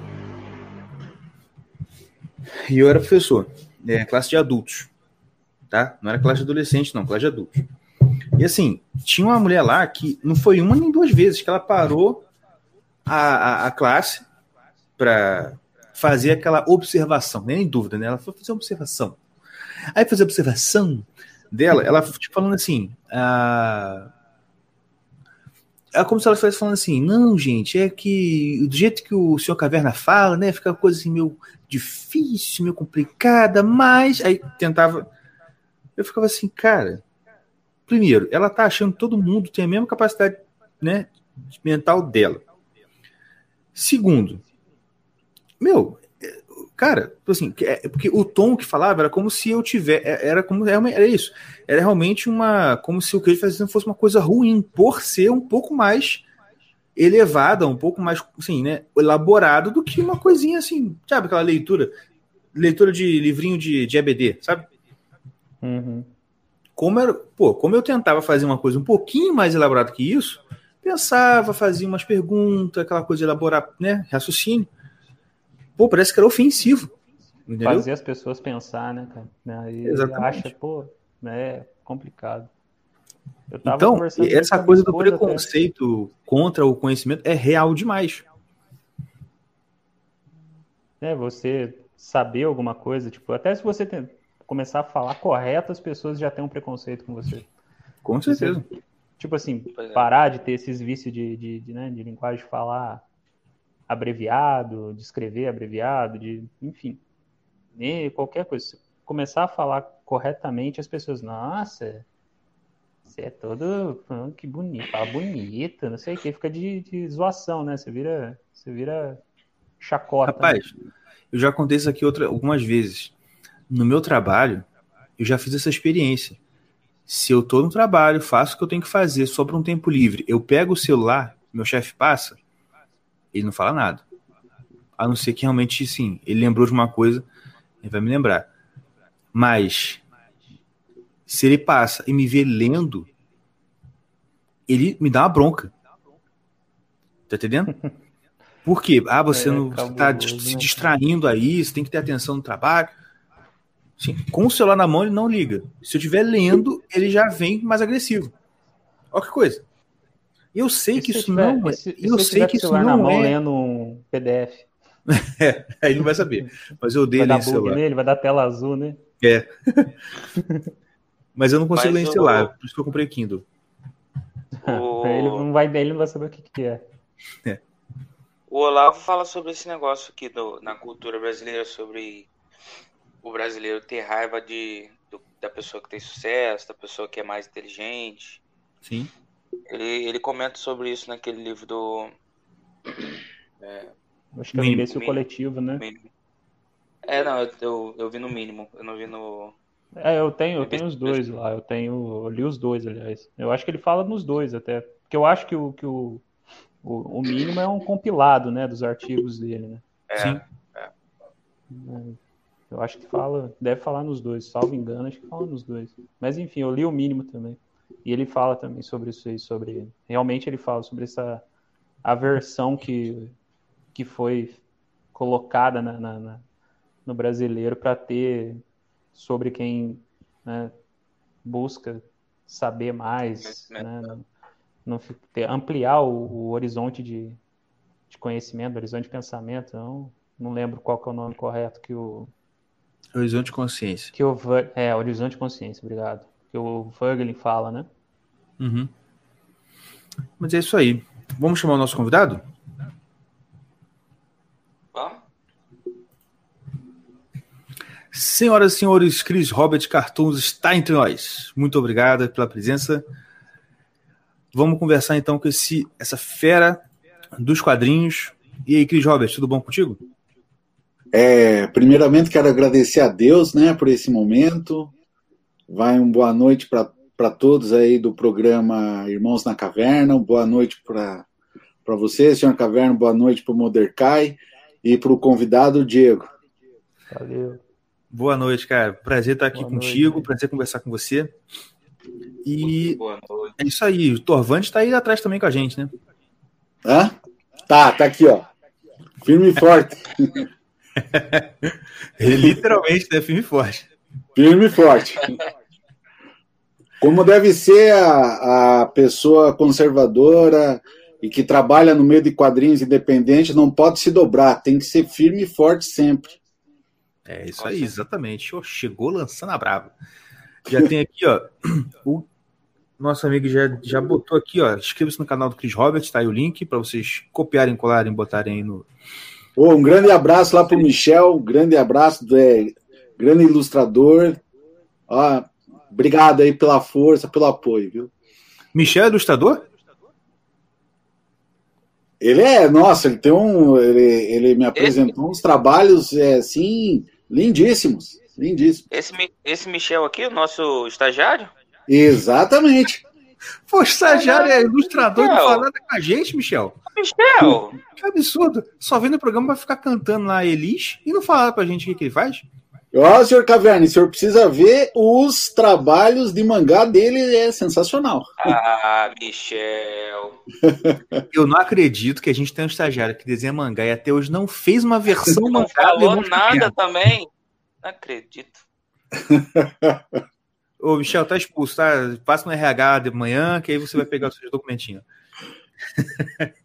E eu era professor, é, classe de adultos, tá? Não era classe de adolescente, não, classe de adultos. E assim, tinha uma mulher lá que não foi uma nem duas vezes que ela parou a, a, a classe para fazer aquela observação, nem em dúvida, né? Ela foi fazer uma observação. Aí fazer observação dela, ela tipo, falando assim, ah, é como se ela estivesse falando assim, não, gente, é que do jeito que o senhor Caverna fala, né, fica uma coisa assim meio difícil, meio complicada, mas aí tentava, eu ficava assim, cara, primeiro, ela tá achando que todo mundo tem a mesma capacidade, né, mental dela. Segundo, meu, é, cara, assim, é- porque o tom que falava era como se eu tivesse, era como era isso, era realmente uma, como se o que ele fazia fosse uma coisa ruim, por ser um pouco mais elevada, um pouco mais, assim, né, elaborado do que uma coisinha assim, sabe, aquela leitura, leitura de livrinho de, de EBD, sabe? Uhum. como era, pô, como eu tentava fazer uma coisa um pouquinho mais elaborada que isso, pensava, fazia umas perguntas, aquela coisa elaborar, né, raciocínio. Pô, parece que era ofensivo. Entendeu? Fazer as pessoas pensar, né, cara? Né, E Exatamente. acha, pô, é complicado. Eu tava Então, essa coisa do esposa até. preconceito contra o conhecimento é real demais. né, você saber alguma coisa, tipo, até se você tem- começar a falar correto, as pessoas já têm um preconceito com você. Com certeza. Tipo assim, é. parar de ter esses vícios de, de, de, né, de linguagem de falar abreviado, de escrever abreviado, de, enfim, e qualquer coisa. Se começar a falar corretamente, as pessoas, nossa, você é todo, que bonito, fala bonito, não sei o que, fica de, de zoação, né? Você vira, você vira chacota. né? Rapaz, eu já contei isso aqui outra, algumas vezes. No meu trabalho, eu já fiz essa experiência. Se eu tô no trabalho, faço o que eu tenho que fazer, sobra um tempo livre, eu pego o celular, meu chefe passa, ele não fala nada. A não ser que realmente, sim, ele lembrou de uma coisa, ele vai me lembrar. Mas, se ele passa e me vê lendo, ele me dá uma bronca. Tá entendendo? Por quê? Ah, você É, não tá cabuloso, se distraindo aí, você tem que ter atenção no trabalho. Sim, com o celular na mão, ele não liga. Se eu estiver lendo, ele já vem mais agressivo. Olha que coisa. Eu sei que isso tiver- não é. se- Eu se sei que isso celular na não mão é. lendo um PDF. Aí ele não vai saber. Mas eu odeio Vai ler dar em celular. nele, vai dar tela azul, né? Mas eu não consigo Mas ler em celular, por isso que eu comprei Kindle. O- ele, não vai, ele não vai saber o que, que é. O Olavo fala sobre esse negócio aqui do- na cultura brasileira, sobre o brasileiro ter raiva de, do- da pessoa que tem sucesso, da pessoa que é mais inteligente. Sim. Ele, ele comenta sobre isso naquele livro do. Acho que é o Mínimo, mínimo. coletivo, né? Mínimo. É, não, eu, eu, eu vi no mínimo, eu não vi no. É, eu tenho, eu tenho os dois lá. Eu tenho, eu li os dois, aliás. Eu acho que ele fala nos dois até. Porque eu acho que o, que o, o, o mínimo é um compilado, né, dos artigos dele, né? É, Sim. Eu acho que fala, deve falar nos dois, salvo engano, acho que fala nos dois. Mas enfim, eu li o mínimo também. E ele fala também sobre isso aí, sobre. Realmente ele fala sobre essa aversão que, que foi colocada na, na- na- no brasileiro para ter sobre quem né, busca saber mais, né, não, não, ampliar o, o horizonte de, de, conhecimento, horizonte de pensamento. Não, não lembro qual que é o nome correto que o horizonte de consciência. Que o é horizonte de consciência, obrigado. Que o Fergelin fala, né? Uhum. Mas é isso aí. Vamos chamar o nosso convidado? Senhoras e senhores, Chris Robert Cartoons está entre nós. Muito obrigado pela presença. Vamos conversar então com esse, essa fera dos quadrinhos. E aí, Chris Robert, tudo bom contigo? É, primeiramente quero agradecer a Deus, né, por esse momento. Vai uma boa noite para todos aí do programa Irmãos na Caverna. Boa noite para você, senhor Caverna. Boa noite para o Modercai e para o convidado Diego. Valeu. Boa noite, cara. Prazer estar aqui Boa contigo, noite. prazer conversar com você. E é isso aí. O Torvante está aí atrás também com a gente, né? Hã? Tá, tá aqui, ó. Firme e forte. Literalmente, né? Firme e forte. Firme e forte. Como deve ser a, a pessoa conservadora e que trabalha no meio de quadrinhos independentes, não pode se dobrar, tem que ser firme e forte sempre. É isso aí, exatamente. Oh, chegou lançando a brava. Já tem aqui, ó. O nosso amigo já, já botou aqui, ó. Inscreva-se no canal do Chris Roberts, tá aí o link para vocês copiarem, colarem, botarem aí no. Oh, um grande abraço lá pro Michel, um grande abraço, é, grande ilustrador. Ó, obrigado aí pela força, pelo apoio, viu? Michel é ilustrador? Ele é, nossa, ele tem um. Ele, ele me apresentou Esse... uns trabalhos é, assim Lindíssimos, lindíssimos. Esse, esse Michel aqui, o nosso estagiário? Exatamente. Pô, estagiário é ilustrador Michel. falando com a gente, Michel. Michel! Que absurdo. Só vendo o programa vai ficar cantando lá Elis e não falar pra gente o que, que ele faz? Ó, oh, senhor Caverna, o senhor precisa ver os trabalhos de mangá dele, é sensacional. Ah, Michel. Eu não acredito que a gente tem um estagiário que desenha mangá e até hoje não fez uma versão não mangá. Não falou nada também. Não acredito. Ô, Michel, tá expulso, tá? Passa no RH de manhã, que aí você vai pegar os seus documentinhos.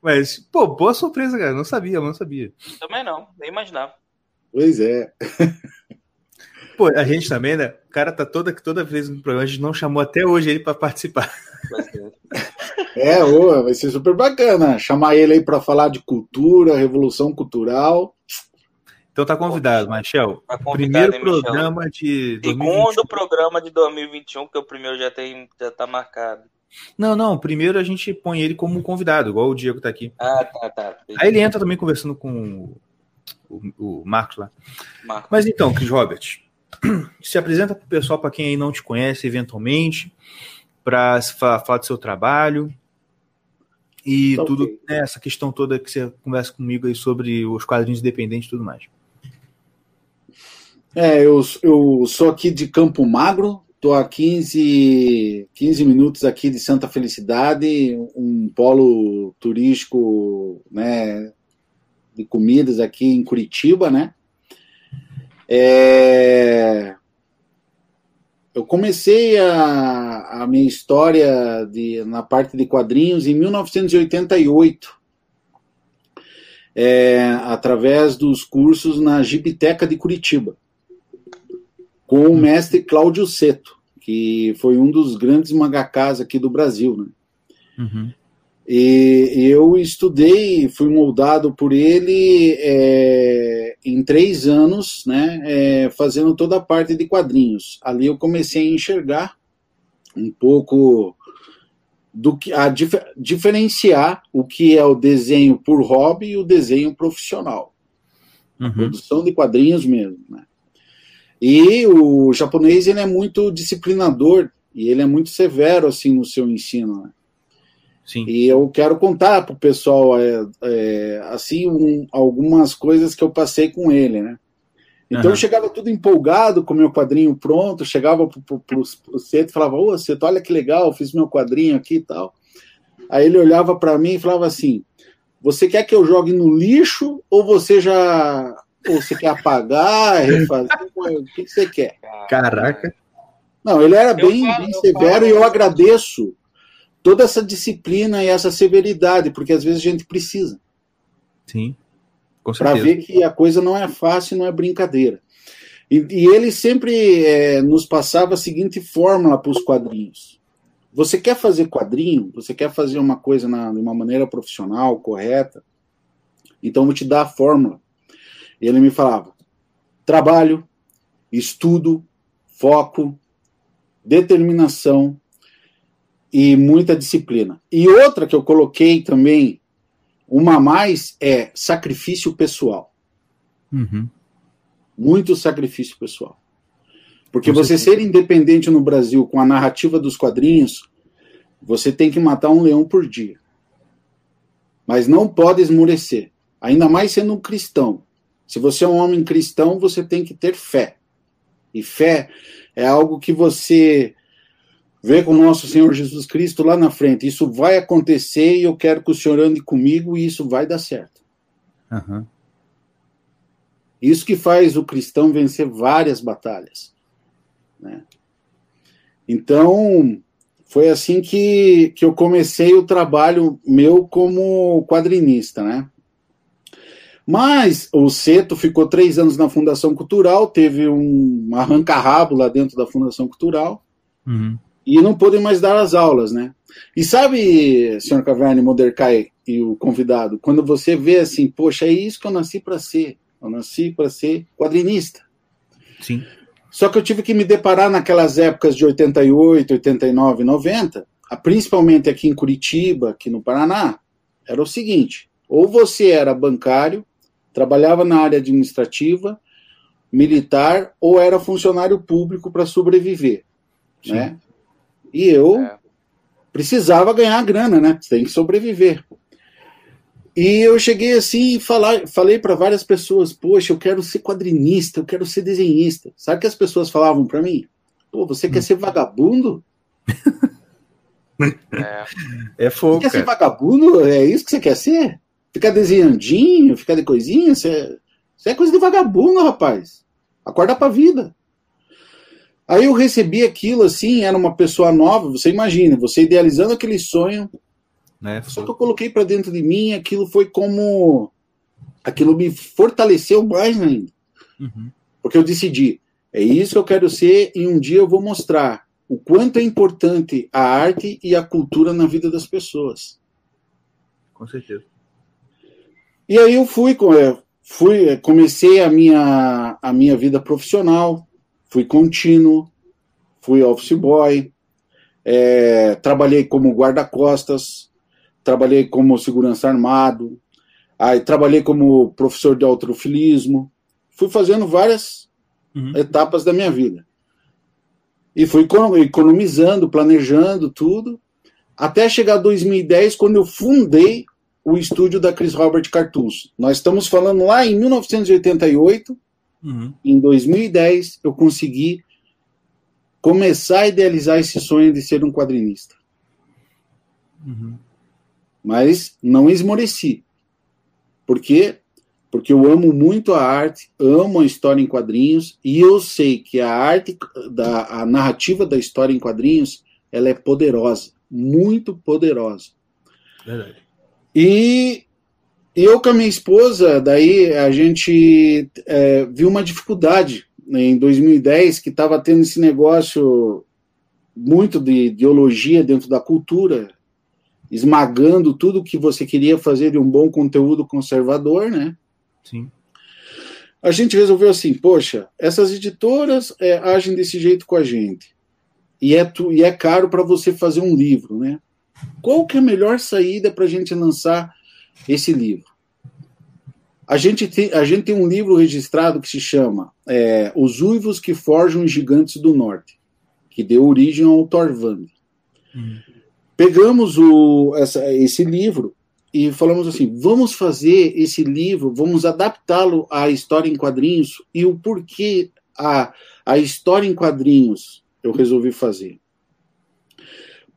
Mas, pô, boa surpresa, cara. Não sabia, não sabia. Também não, nem imaginava. Pois é. Pô, a gente também, né? O cara tá toda, toda vez no programa, a gente não chamou até hoje ele para participar. É, ô, vai ser super bacana chamar ele aí para falar de cultura, revolução cultural. Então tá convidado, Michel. Tá convidado, primeiro hein, programa de 2021. Segundo programa de 2021, que o primeiro já tem já tá marcado. Não, não, primeiro a gente põe ele como convidado, igual o Diego tá aqui. Ah, tá, tá. Aí ele entra também conversando com o, o Marcos lá. Marcos. Mas então, Cris Robert, se apresenta para o pessoal, para quem aí não te conhece, eventualmente, para falar do seu trabalho e okay. tudo, né, essa questão toda que você conversa comigo aí sobre os quadrinhos independentes e tudo mais. É, eu, eu sou aqui de Campo Magro, estou a 15, 15 minutos aqui de Santa Felicidade, um polo turístico, né, de comidas aqui em Curitiba, né? É... Eu comecei a, a minha história de, na parte de quadrinhos em 1988, é, através dos cursos na Gibiteca de Curitiba, com o mestre Cláudio Seto, que foi um dos grandes mangakas aqui do Brasil. Né? Uhum. E eu estudei, fui moldado por ele é, em três anos, né, é, fazendo toda a parte de quadrinhos. Ali eu comecei a enxergar um pouco do que a dif diferenciar o que é o desenho por hobby e o desenho profissional, uhum. produção de quadrinhos mesmo, né? E o japonês ele é muito disciplinador e ele é muito severo assim no seu ensino. Né? Sim. E eu quero contar para o pessoal é, é, assim um, algumas coisas que eu passei com ele, né? Então uhum. eu chegava tudo empolgado com meu quadrinho pronto, chegava para o Ceto e falava, ô Ceto, olha que legal, fiz meu quadrinho aqui e tal. Aí ele olhava para mim e falava assim, você quer que eu jogue no lixo ou você já Ou você quer apagar, refazer? o que, que você quer? Caraca. Não, ele era bem, falo, bem severo falo, e eu agradeço toda essa disciplina e essa severidade, porque às vezes a gente precisa. Sim. Para ver que a coisa não é fácil, não é brincadeira. E, e ele sempre é, nos passava a seguinte fórmula para os quadrinhos. Você quer fazer quadrinho? Você quer fazer uma coisa na, de uma maneira profissional, correta? Então vou te dar a fórmula. E ele me falava: trabalho, estudo, foco, determinação e muita disciplina. E outra que eu coloquei também, uma a mais, é sacrifício pessoal. Uhum. Muito sacrifício pessoal. Porque com você certeza. ser independente no Brasil com a narrativa dos quadrinhos, você tem que matar um leão por dia. Mas não pode esmurecer. Ainda mais sendo um cristão. Se você é um homem cristão, você tem que ter fé. E fé é algo que você vê com o nosso Senhor Jesus Cristo lá na frente. Isso vai acontecer e eu quero que o Senhor ande comigo e isso vai dar certo. Uhum. Isso que faz o cristão vencer várias batalhas. Né? Então, foi assim que, que eu comecei o trabalho meu como quadrinista, né? Mas o Seto ficou três anos na Fundação Cultural, teve um arranca-rabo lá dentro da Fundação Cultural uhum. E não pôde mais dar as aulas, né? E sabe, senhor Caverne, Modercai e o convidado, quando você vê assim, poxa, é isso que eu nasci para ser. Eu nasci para ser quadrinista. Sim. Só que eu tive que me deparar naquelas épocas de 88, 89, 90, principalmente aqui em Curitiba, aqui no Paraná, era o seguinte: ou você era bancário, trabalhava na área administrativa, militar ou era funcionário público para sobreviver, Sim. né? E eu é. precisava ganhar grana, né? Tem que sobreviver. E eu cheguei assim e falar, falei para várias pessoas: Poxa, eu quero ser quadrinista, eu quero ser desenhista. Sabe o que as pessoas falavam para mim? Pô, você quer hum. ser vagabundo? É, é fogo. Você quer ser vagabundo? É isso que você quer ser? Ficar desenhandinho, ficar de coisinha? Você, você é coisa de vagabundo, rapaz. Acorda pra vida. Aí eu recebi aquilo assim, era uma pessoa nova, você imagina, você idealizando aquele sonho. Né, só que eu coloquei para dentro de mim, aquilo foi como. Aquilo me fortaleceu mais ainda. Uhum. Porque eu decidi, é isso que eu quero ser e um dia eu vou mostrar o quanto é importante a arte e a cultura na vida das pessoas. Com certeza. E aí eu fui, é, fui é, comecei a minha, a minha vida profissional, fui contínuo, fui office boy, é, trabalhei como guarda-costas, trabalhei como segurança armado, aí trabalhei como professor de autofilismo, fui fazendo várias uhum. etapas da minha vida. E fui economizando, planejando tudo, até chegar 2010, quando eu fundei o estúdio da Chris Robert Cartoons. Nós estamos falando lá em 1988. Uhum. Em 2010, eu consegui começar a idealizar esse sonho de ser um quadrinista. Uhum. Mas não esmoreci. Por quê? Porque eu amo muito a arte, amo a história em quadrinhos e eu sei que a arte, da, a narrativa da história em quadrinhos, ela é poderosa, muito poderosa. Verdade. E eu com a minha esposa, daí a gente é, viu uma dificuldade né, em 2010 que estava tendo esse negócio muito de ideologia dentro da cultura, esmagando tudo que você queria fazer de um bom conteúdo conservador, né? Sim. A gente resolveu assim, poxa, essas editoras é, agem desse jeito com a gente e é, tu, e é caro para você fazer um livro, né? Qual que é a melhor saída para a gente lançar esse livro? A gente, tem, a gente tem um livro registrado que se chama é, Os Uivos que Forjam os Gigantes do Norte, que deu origem ao Thorvand. Hum. Pegamos o, essa, esse livro e falamos assim: vamos fazer esse livro, vamos adaptá-lo à história em quadrinhos e o porquê a, a história em quadrinhos eu resolvi fazer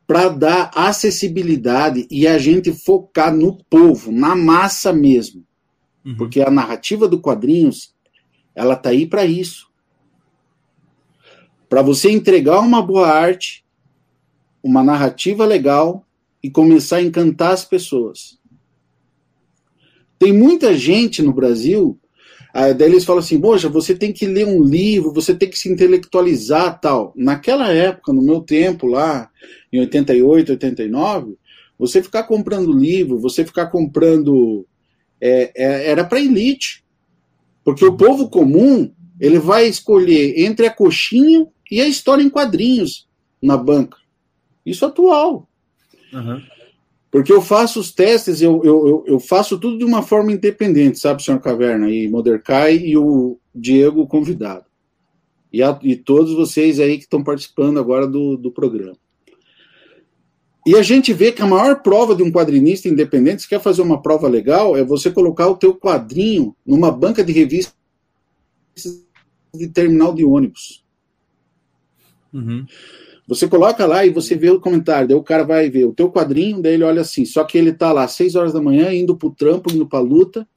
para dar acessibilidade e a gente focar no povo, na massa mesmo. Uhum. Porque a narrativa do quadrinhos Ela está aí para isso. Para você entregar uma boa arte, uma narrativa legal e começar a encantar as pessoas. Tem muita gente no Brasil, aí daí eles falam assim: Poxa, você tem que ler um livro, você tem que se intelectualizar tal. Naquela época, no meu tempo lá, em 88, 89, você ficar comprando livro, você ficar comprando. É, é, era para elite. Porque o povo comum ele vai escolher entre a coxinha e a história em quadrinhos na banca. Isso é atual. Uhum. Porque eu faço os testes, eu, eu, eu faço tudo de uma forma independente, sabe, senhor Caverna e Modercai e o Diego convidado. E, a, e todos vocês aí que estão participando agora do, do programa. E a gente vê que a maior prova de um quadrinista independente, se quer fazer uma prova legal, é você colocar o teu quadrinho numa banca de revistas de terminal de ônibus. Uhum. Você coloca lá e você vê o comentário, daí o cara vai ver o teu quadrinho, daí ele olha assim, só que ele tá lá às 6 horas da manhã, indo pro trampo, indo pra luta,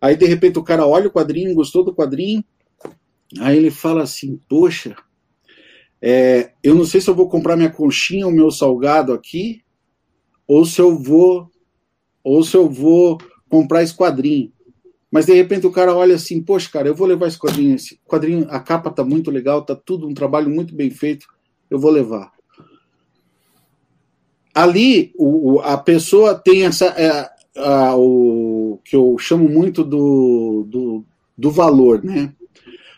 aí de repente o cara olha o quadrinho, gostou do quadrinho, aí ele fala assim, poxa, é, eu não sei se eu vou comprar minha conchinha ou meu salgado aqui, ou se eu vou, ou se eu vou comprar esse quadrinho. Mas de repente o cara olha assim, poxa, cara, eu vou levar esse quadrinho, esse quadrinho, a capa tá muito legal, tá tudo um trabalho muito bem feito, eu vou levar. Ali o, a pessoa tem essa é, a, o que eu chamo muito do, do, do valor, né?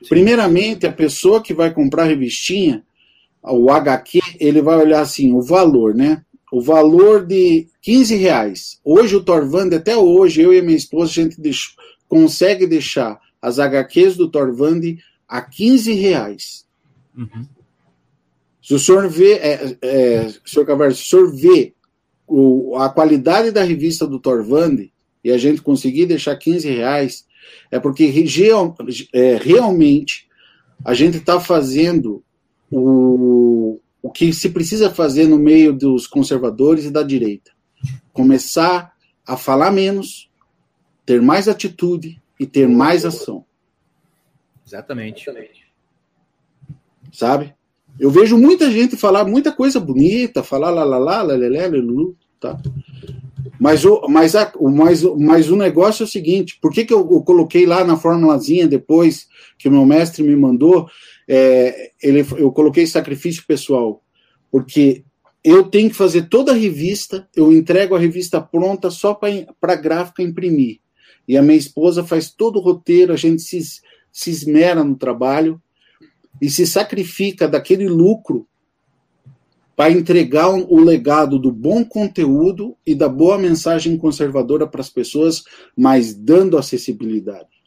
Primeiramente, a pessoa que vai comprar a revistinha, o HQ, ele vai olhar assim, o valor, né? O valor de 15 reais. Hoje o Torvand, até hoje, eu e minha esposa, a gente consegue deixar as HQs do Torvand a 15 reais. Uhum. Se o senhor vê, é, é, senhor Cavalho, se o senhor vê o, a qualidade da revista do Torvand e a gente conseguir deixar 15 reais, é porque é, realmente a gente está fazendo o, o que se precisa fazer no meio dos conservadores e da direita. Começar a falar menos, ter mais atitude e ter mais ação. Exatamente. Sabe? Eu vejo muita gente falar muita coisa bonita, falar lá, lá, lá, lá, lá, lá, tá? Mas o, mas, a, o, mas, mas o negócio é o seguinte: por que, que eu, eu coloquei lá na formulazinha depois que o meu mestre me mandou? é, ele, eu coloquei sacrifício pessoal, porque eu tenho que fazer toda a revista, eu entrego a revista pronta só para a gráfica imprimir. E a minha esposa faz todo o roteiro, a gente se, se esmera no trabalho e se sacrifica daquele lucro para entregar o legado do bom conteúdo e da boa mensagem conservadora para as pessoas, mas dando acessibilidade.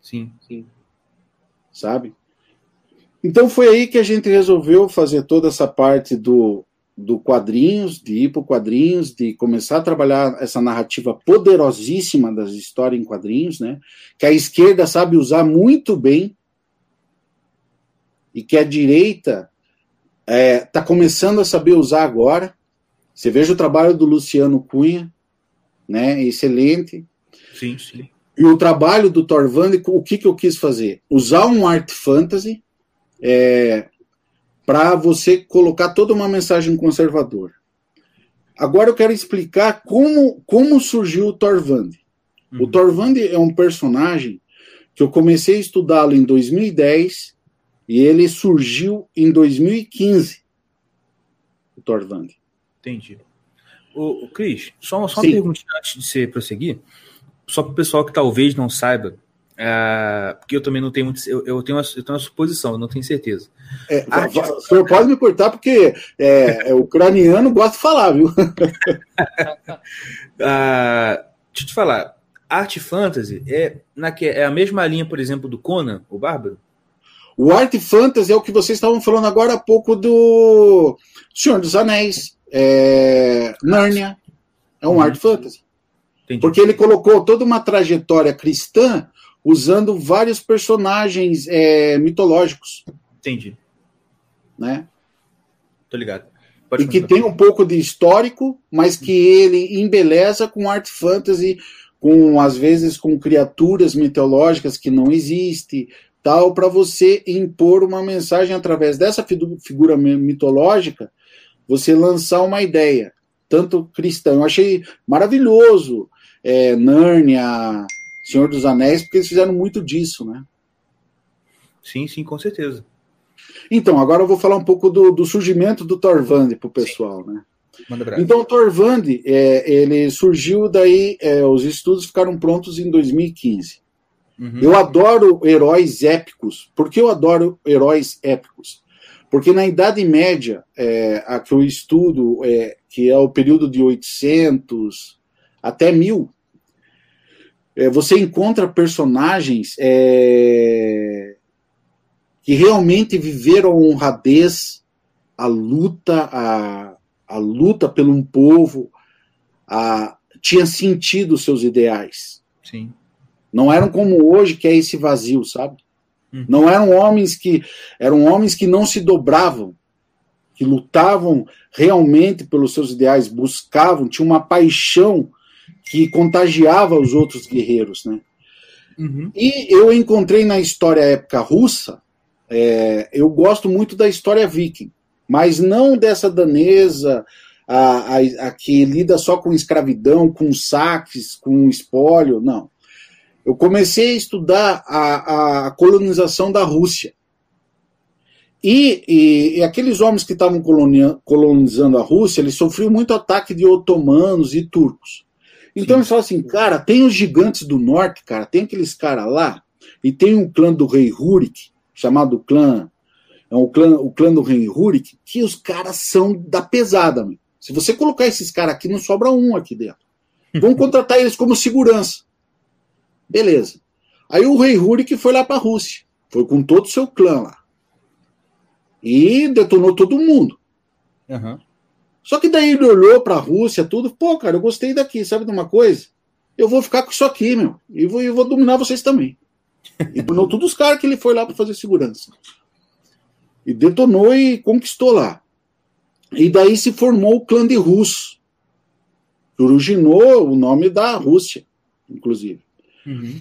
Sim, sim. Sabe? Então foi aí que a gente resolveu fazer toda essa parte do, do quadrinhos, de ir para quadrinhos, de começar a trabalhar essa narrativa poderosíssima das histórias em quadrinhos, né? Que a esquerda sabe usar muito bem e que a direita está é, tá começando a saber usar agora. Você veja o trabalho do Luciano Cunha, né? Excelente. Sim, sim. E o trabalho do Torvand, o que, que eu quis fazer? Usar um art fantasy é, para você colocar toda uma mensagem conservadora. Agora eu quero explicar como, como surgiu o Torvand. Uhum. O Torvand é um personagem que eu comecei a estudá-lo em 2010 e ele surgiu em 2015. O Torvand. Entendi. O, o Cris, só, só uma pergunta antes de você prosseguir, só para o pessoal que talvez não saiba, Uh, porque eu também não tenho muito. Eu, eu, tenho, uma, eu tenho uma suposição, eu não tenho certeza. É, Arte... O senhor pode me cortar, porque é, é, o ucraniano gosta de falar, viu? uh, deixa eu te falar. Arte Fantasy é, na, é a mesma linha, por exemplo, do Conan, o Bárbaro? O Arte Fantasy é o que vocês estavam falando agora há pouco do Senhor dos Anéis, é, Nárnia. É um uhum. Arte Fantasy. Entendi. Porque ele colocou toda uma trajetória cristã usando vários personagens é, mitológicos. Entendi. Né? Tô ligado. Pode e que tem um pouco de histórico, mas que ele embeleza com art fantasy, com às vezes com criaturas mitológicas que não existem, tal, para você impor uma mensagem através dessa figura mitológica, você lançar uma ideia, tanto cristã. Eu achei maravilhoso é, Nárnia, Senhor dos Anéis, porque eles fizeram muito disso, né? Sim, sim, com certeza. Então, agora eu vou falar um pouco do, do surgimento do Torvand para o pessoal, sim. né? Então, o Torvand, é, ele surgiu daí, é, os estudos ficaram prontos em 2015. Uhum. Eu adoro heróis épicos. Por que eu adoro heróis épicos? Porque na Idade Média, é, a que eu estudo, é, que é o período de 800 até 1000, é, você encontra personagens é, que realmente viveram a honradez, a luta, a, a luta pelo um povo, a, tinha sentido seus ideais. Sim. Não eram como hoje, que é esse vazio, sabe? Uhum. Não eram homens que eram homens que não se dobravam, que lutavam realmente pelos seus ideais, buscavam, tinham uma paixão que contagiava os outros guerreiros, né? Uhum. E eu encontrei na história época russa, é, eu gosto muito da história viking, mas não dessa danesa, a, a, a, que lida só com escravidão, com saques, com espólio, não. Eu comecei a estudar a, a colonização da Rússia. E, e, e aqueles homens que estavam colonizando a Rússia, eles sofriam muito ataque de otomanos e turcos. Então Sim. eles falam assim, cara, tem os gigantes do norte, cara, tem aqueles caras lá, e tem um clã do rei Rurik, chamado clã, é um clã, o clã do rei Rurik, que os caras são da pesada, meu. Se você colocar esses caras aqui, não sobra um aqui dentro. Vamos contratar eles como segurança. Beleza. Aí o rei Rurik foi lá para a Rússia, foi com todo o seu clã lá. E detonou todo mundo. Uhum. Só que daí ele olhou para a Rússia, tudo, pô, cara, eu gostei daqui, sabe de uma coisa? Eu vou ficar com isso aqui, meu, e vou, eu vou dominar vocês também. E detonou todos os caras que ele foi lá para fazer segurança. E detonou e conquistou lá. E daí se formou o clã de Rus, que originou o nome da Rússia, inclusive. Uhum.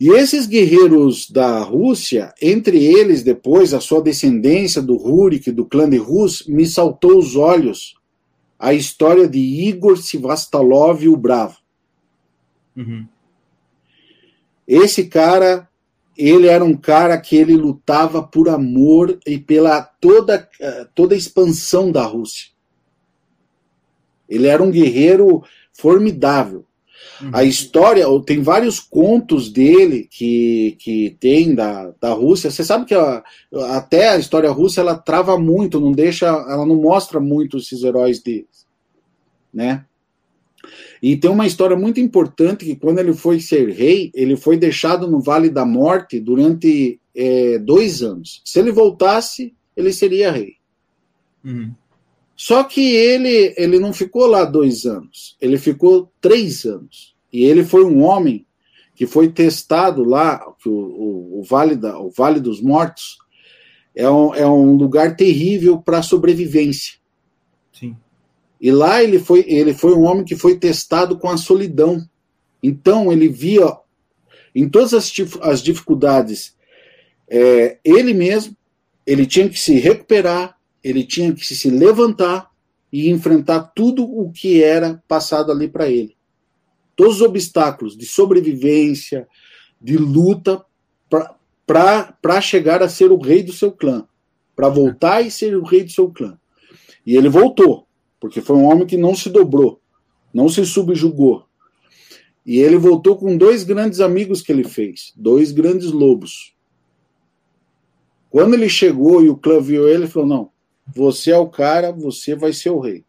E esses guerreiros da Rússia, entre eles depois a sua descendência do Rurik, do clã de Rus, me saltou os olhos a história de Igor Sivastalov o Bravo. Uhum. Esse cara, ele era um cara que ele lutava por amor e pela toda, toda a expansão da Rússia. Ele era um guerreiro formidável. A história, tem vários contos dele que, que tem da, da Rússia. Você sabe que a, até a história russa ela trava muito, não deixa, ela não mostra muito esses heróis deles, né? E tem uma história muito importante que quando ele foi ser rei, ele foi deixado no Vale da Morte durante é, dois anos. Se ele voltasse, ele seria rei. Uhum. Só que ele, ele não ficou lá dois anos, ele ficou três anos. E ele foi um homem que foi testado lá, o, o, o vale, da, o vale dos Mortos é um, é um lugar terrível para sobrevivência. Sim. E lá ele foi, ele foi um homem que foi testado com a solidão. Então ele via em todas as, as dificuldades é, ele mesmo, ele tinha que se recuperar, ele tinha que se levantar e enfrentar tudo o que era passado ali para ele. Todos os obstáculos de sobrevivência, de luta, para chegar a ser o rei do seu clã. Para voltar e ser o rei do seu clã. E ele voltou, porque foi um homem que não se dobrou, não se subjugou. E ele voltou com dois grandes amigos que ele fez, dois grandes lobos. Quando ele chegou e o clã viu ele, ele falou: Não, você é o cara, você vai ser o rei.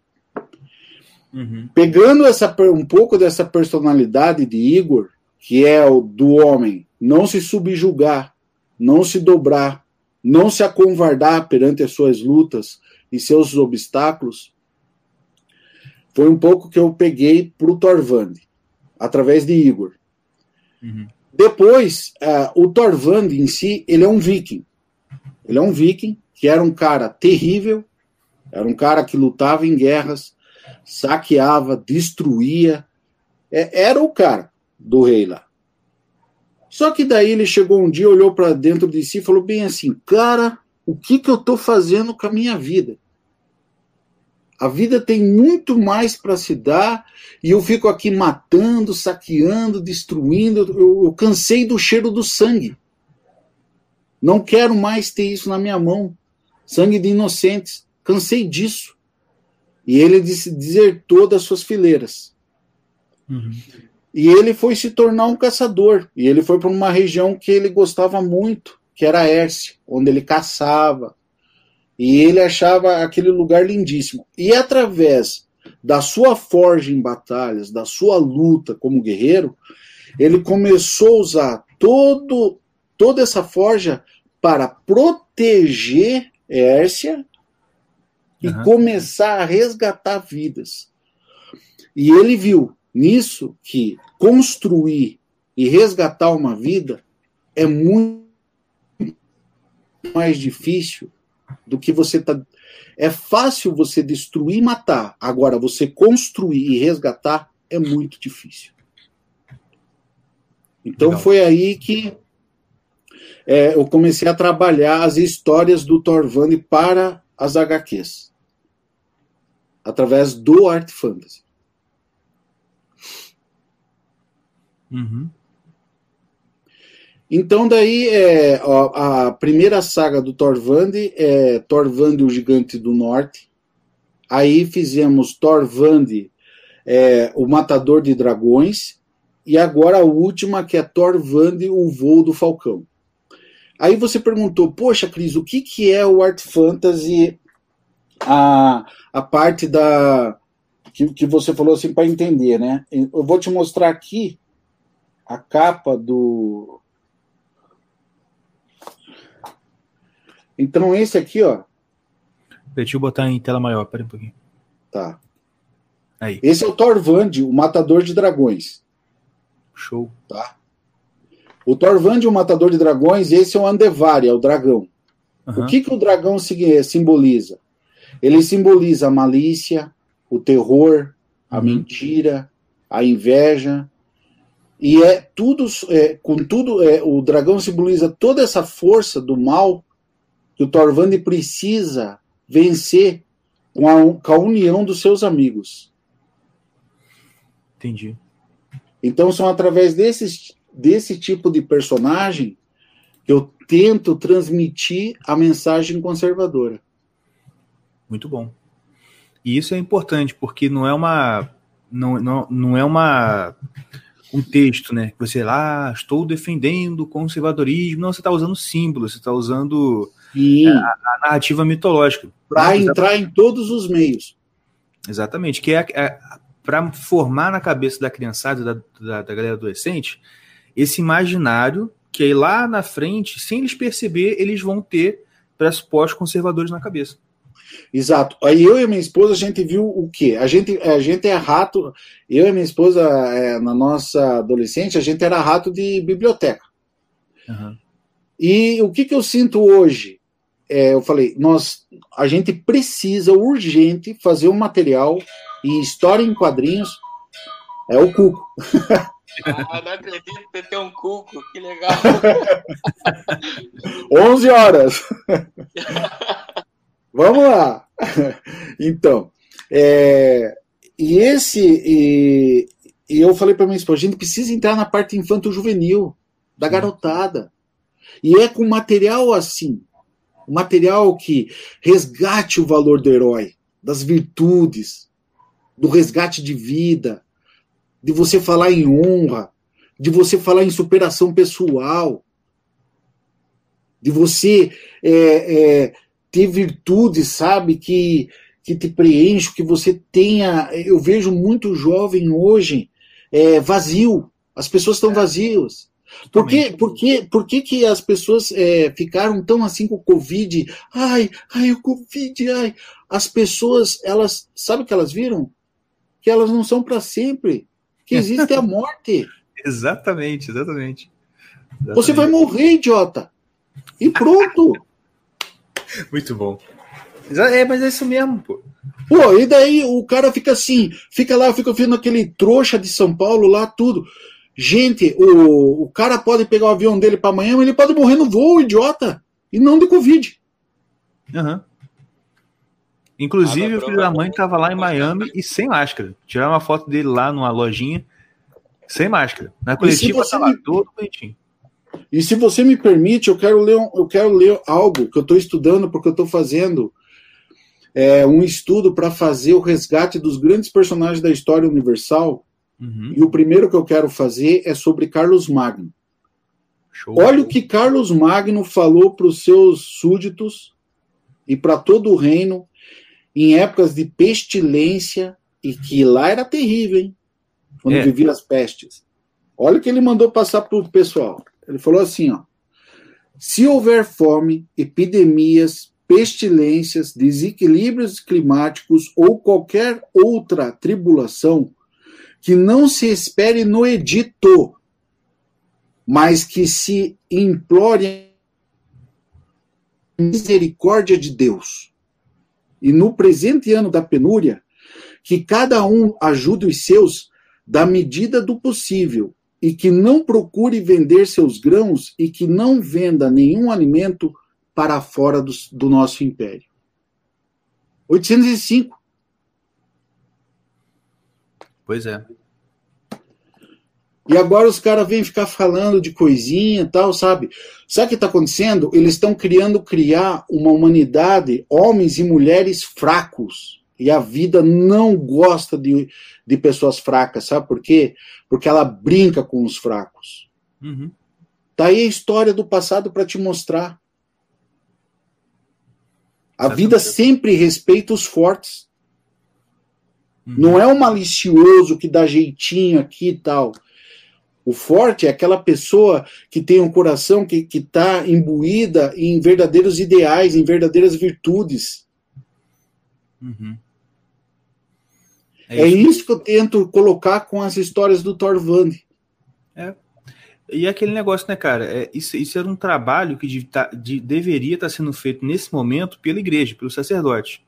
Uhum. Pegando essa, um pouco dessa personalidade de Igor, que é o do homem, não se subjugar, não se dobrar, não se acovardar perante as suas lutas e seus obstáculos, foi um pouco que eu peguei para o Torvand, através de Igor. Uhum. Depois, uh, o Torvand em si, ele é um viking. Ele é um viking que era um cara terrível, era um cara que lutava em guerras, saqueava, destruía, é, era o cara do rei lá. Só que daí ele chegou um dia, olhou para dentro de si e falou bem assim: Cara, o que, que eu estou fazendo com a minha vida? A vida tem muito mais para se dar e eu fico aqui matando, saqueando, destruindo. Eu, eu, cansei do cheiro do sangue. Não quero mais ter isso na minha mão. Sangue de inocentes. Cansei disso. E ele desertou das suas fileiras. Uhum. E ele foi se tornar um caçador. E ele foi para uma região que ele gostava muito, que era Hércia, onde ele caçava, e ele achava aquele lugar lindíssimo. E através da sua forja em batalhas, da sua luta como guerreiro, ele começou a usar todo, toda essa forja para proteger Hércia e uhum. começar a resgatar vidas. E ele viu nisso que construir e resgatar uma vida é muito mais difícil do que você tá. É fácil você destruir e matar. Agora, você construir e resgatar é muito difícil. Então Legal. foi aí que é, eu comecei a trabalhar as histórias do Thorvand para as HQs. Através do Art Fantasy. Uhum. Então, daí, é, a primeira saga do Thorvand é Thorvand, o Gigante do Norte. Aí fizemos Thorvand, é, o Matador de Dragões. E agora a última, que é Thorvand, o Voo do Falcão. Aí você perguntou, poxa, Cris, o que, que é o Art Fantasy, a, a parte da que, que você falou assim para entender, né? Eu vou te mostrar aqui a capa do, Então, esse aqui, ó. Deixa eu botar em tela maior, pera um pouquinho. Tá. Aí. Esse é o Thorvand, o Matador de Dragões. Show. Tá. O Thorvand, o Matador de Dragões, esse é o Andevari, é o dragão. Uhum. O que, que o dragão simboliza? Ele simboliza a malícia, o terror, a uhum. mentira, a inveja. E é tudo, é, com tudo, é, o dragão simboliza toda essa força do mal que o Thorvand precisa vencer com a, com a união dos seus amigos. Entendi. Então são através desse, desse tipo de personagem eu tento transmitir a mensagem conservadora. Muito bom. E isso é importante, porque não é uma. Não, não, não é uma um texto, né? Que você lá, ah, estou defendendo o conservadorismo. Não, você está usando símbolos, você está usando é, a, a, narrativa mitológica. Para entrar em todos os meios. Exatamente, que é, é para formar na cabeça da criançada, da, da, da galera adolescente, esse imaginário que aí lá na frente, sem eles perceber, eles vão ter pressupostos conservadores na cabeça. Exato. Aí eu e minha esposa, a gente viu o quê? A gente, a gente é rato. Eu e minha esposa, é, na nossa adolescente, a gente era rato de biblioteca. Uhum. E o que, que eu sinto hoje? É, eu falei, nós, a gente precisa urgente fazer um material e história em quadrinhos. É o Cuco. Ah, não acredito que tem um cuco, que legal. 11 horas. Vamos lá. Então, é, e esse. E, e eu falei para minha esposa: a gente precisa entrar na parte infanto-juvenil, da garotada. E é com material assim um material que resgate o valor do herói, das virtudes, do resgate de vida, de você falar em honra, de você falar em superação pessoal, de você é, é, ter virtudes, sabe, que, que te preenche, que você tenha. Eu vejo muito jovem hoje é, vazio. As pessoas estão é. vazias. Por, que, por, que, por que, que as pessoas é, ficaram tão assim com o Covid? Ai, ai, o Covid, ai. As pessoas, elas, sabe o que elas viram? Que elas não são para sempre. Que existe a morte. exatamente, exatamente, exatamente. Você vai morrer, idiota. E pronto. Muito bom. É, mas é isso mesmo, pô. Pô, e daí o cara fica assim, fica lá, fica vendo aquele trouxa de São Paulo lá, tudo. Gente, o, o cara pode pegar o avião dele para amanhã, mas ele pode morrer no voo, idiota. E não de Covid. Uhum. Inclusive, o filho da mãe estava lá em Miami e sem máscara. Tiraram uma foto dele lá numa lojinha, sem máscara. Na coletiva estava me... todo bonitinho. E se você me permite, eu quero ler, eu quero ler algo que eu estou estudando, porque eu estou fazendo é, um estudo para fazer o resgate dos grandes personagens da história universal. Uhum. E o primeiro que eu quero fazer é sobre Carlos Magno. Show. Olha o que Carlos Magno falou para os seus súditos e para todo o reino em épocas de pestilência, e que lá era terrível, hein? Quando é. vivia as pestes. Olha o que ele mandou passar para o pessoal. Ele falou assim: ó, se houver fome, epidemias, pestilências, desequilíbrios climáticos ou qualquer outra tribulação, que não se espere no edito, mas que se implore a misericórdia de Deus e no presente ano da penúria, que cada um ajude os seus da medida do possível, e que não procure vender seus grãos e que não venda nenhum alimento para fora do, do nosso império. 805. Pois é. E agora os caras vêm ficar falando de coisinha e tal, sabe? Sabe o que está acontecendo? Eles estão criando criar uma humanidade, homens e mulheres fracos. E a vida não gosta de, de pessoas fracas, sabe por quê? Porque ela brinca com os fracos. Uhum. Tá aí a história do passado para te mostrar. A vida sempre respeita os fortes. Uhum. Não é um malicioso que dá jeitinho aqui e tal. O forte é aquela pessoa que tem um coração que está imbuída em verdadeiros ideais, em verdadeiras virtudes. Uhum. É, é isso que eu tento colocar com as histórias do Thorvand. É. E aquele negócio, né, cara? É, isso, isso era um trabalho que de, tá, de, deveria estar tá sendo feito nesse momento pela igreja, pelo sacerdote.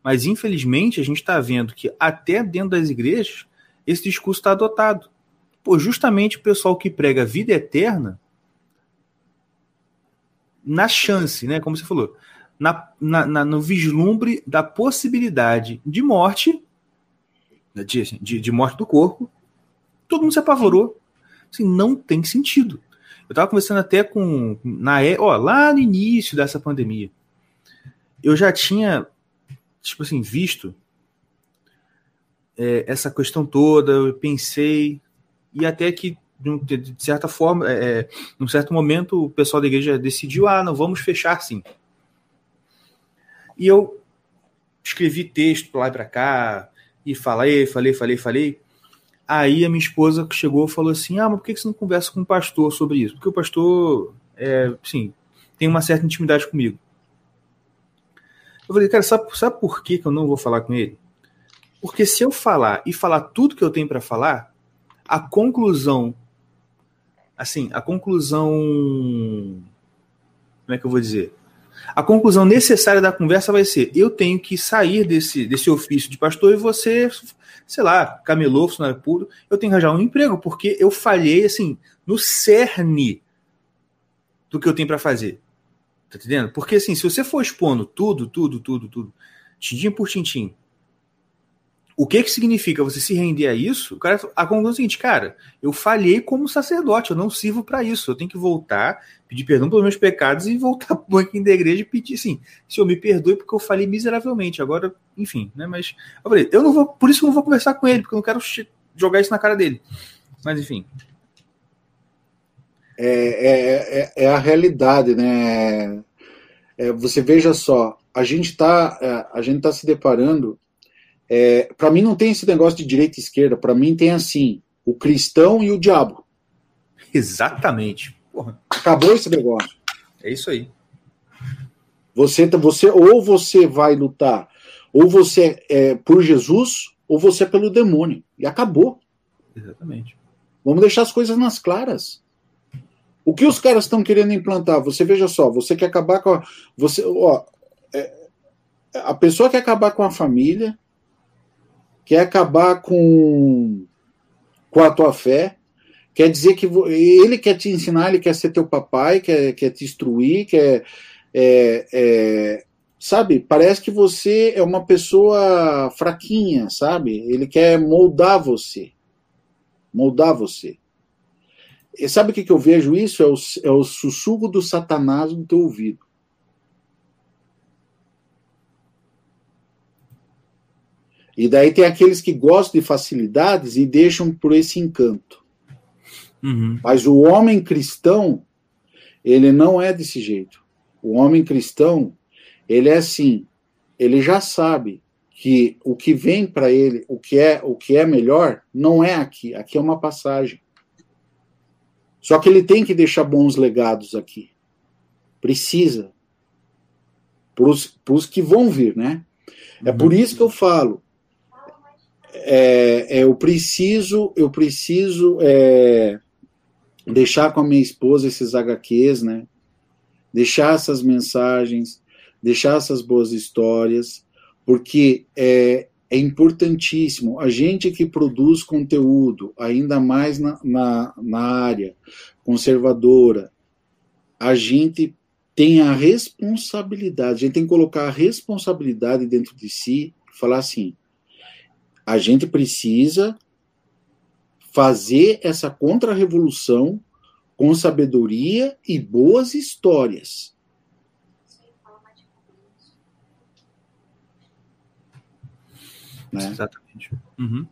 Mas, infelizmente, a gente está vendo que até dentro das igrejas esse discurso está adotado. Pô, justamente o pessoal que prega vida eterna, na chance, né? Como você falou, na, na, na no vislumbre da possibilidade de morte, né, de, de, de, morte do corpo, todo mundo se apavorou. Assim, não tem sentido. Eu estava conversando até com. Na, ó, lá no início dessa pandemia, eu já tinha, tipo assim, visto é, essa questão toda, eu pensei, e até que, de certa forma, é, é, num certo momento, o pessoal da igreja decidiu: ah, não, vamos fechar sim. E eu escrevi texto lá e para cá, e falei, falei, falei, falei. Aí a minha esposa chegou e falou assim: ah, mas por que você não conversa com o pastor sobre isso? Porque o pastor, é, sim, tem uma certa intimidade comigo. Eu falei, cara, sabe, sabe por que, que eu não vou falar com ele? Porque se eu falar e falar tudo que eu tenho para falar, a conclusão, assim, a conclusão, como é que eu vou dizer? A conclusão necessária da conversa vai ser: eu tenho que sair desse, desse ofício de pastor e você, sei lá, camelô, funcionário puro, eu tenho que arranjar um emprego, porque eu falhei, assim, no cerne do que eu tenho para fazer. Tá entendendo? Porque, assim, se você for expondo tudo, tudo, tudo, tudo, tintim por tintim, o que que significa você se render a isso? O cara, a conclusão é a seguinte, cara, eu falhei como sacerdote, eu não sirvo para isso. Eu tenho que voltar, pedir perdão pelos meus pecados e voltar para o banquinho da igreja e pedir assim, se eu me perdoe porque eu falei miseravelmente. Agora, enfim, né? Mas eu falei, eu não vou, por isso eu não vou conversar com ele, porque eu não quero jogar isso na cara dele. Mas enfim. É, é, é, é a realidade, né? É, você veja só, a gente está é, a gente tá se deparando é, para mim não tem esse negócio de direita e esquerda, para mim tem assim, o cristão e o diabo. Exatamente. Porra. Acabou esse negócio. É isso aí. Você, você ou você vai lutar, ou você é por Jesus, ou você é pelo demônio. E acabou. Exatamente. Vamos deixar as coisas nas claras. O que os caras estão querendo implantar? Você veja só, você quer acabar com a, você, ó, é, a pessoa quer acabar com a família, quer acabar com, com a tua fé, quer dizer que ele quer te ensinar, ele quer ser teu papai, quer, quer te instruir, quer. É, é, sabe, parece que você é uma pessoa fraquinha, sabe? Ele quer moldar você. Moldar você. E sabe o que, que eu vejo isso? É o, é o sussurro do Satanás no teu ouvido. E daí tem aqueles que gostam de facilidades e deixam por esse encanto. Uhum. Mas o homem cristão, ele não é desse jeito. O homem cristão, ele é assim, ele já sabe que o que vem para ele, o que é o que é melhor, não é aqui. Aqui é uma passagem. Só que ele tem que deixar bons legados aqui. Precisa. Para os que vão vir, né? É por uhum. isso que eu falo é, é, eu preciso, eu preciso é, deixar com a minha esposa esses HQs, né? Deixar essas mensagens, deixar essas boas histórias, porque é, é importantíssimo. A gente que produz conteúdo, ainda mais na, na, na área conservadora, a gente tem a responsabilidade, a gente tem que colocar a responsabilidade dentro de si, falar assim, a gente precisa fazer essa contra-revolução com sabedoria e boas histórias. Né? Exatamente. Uhum.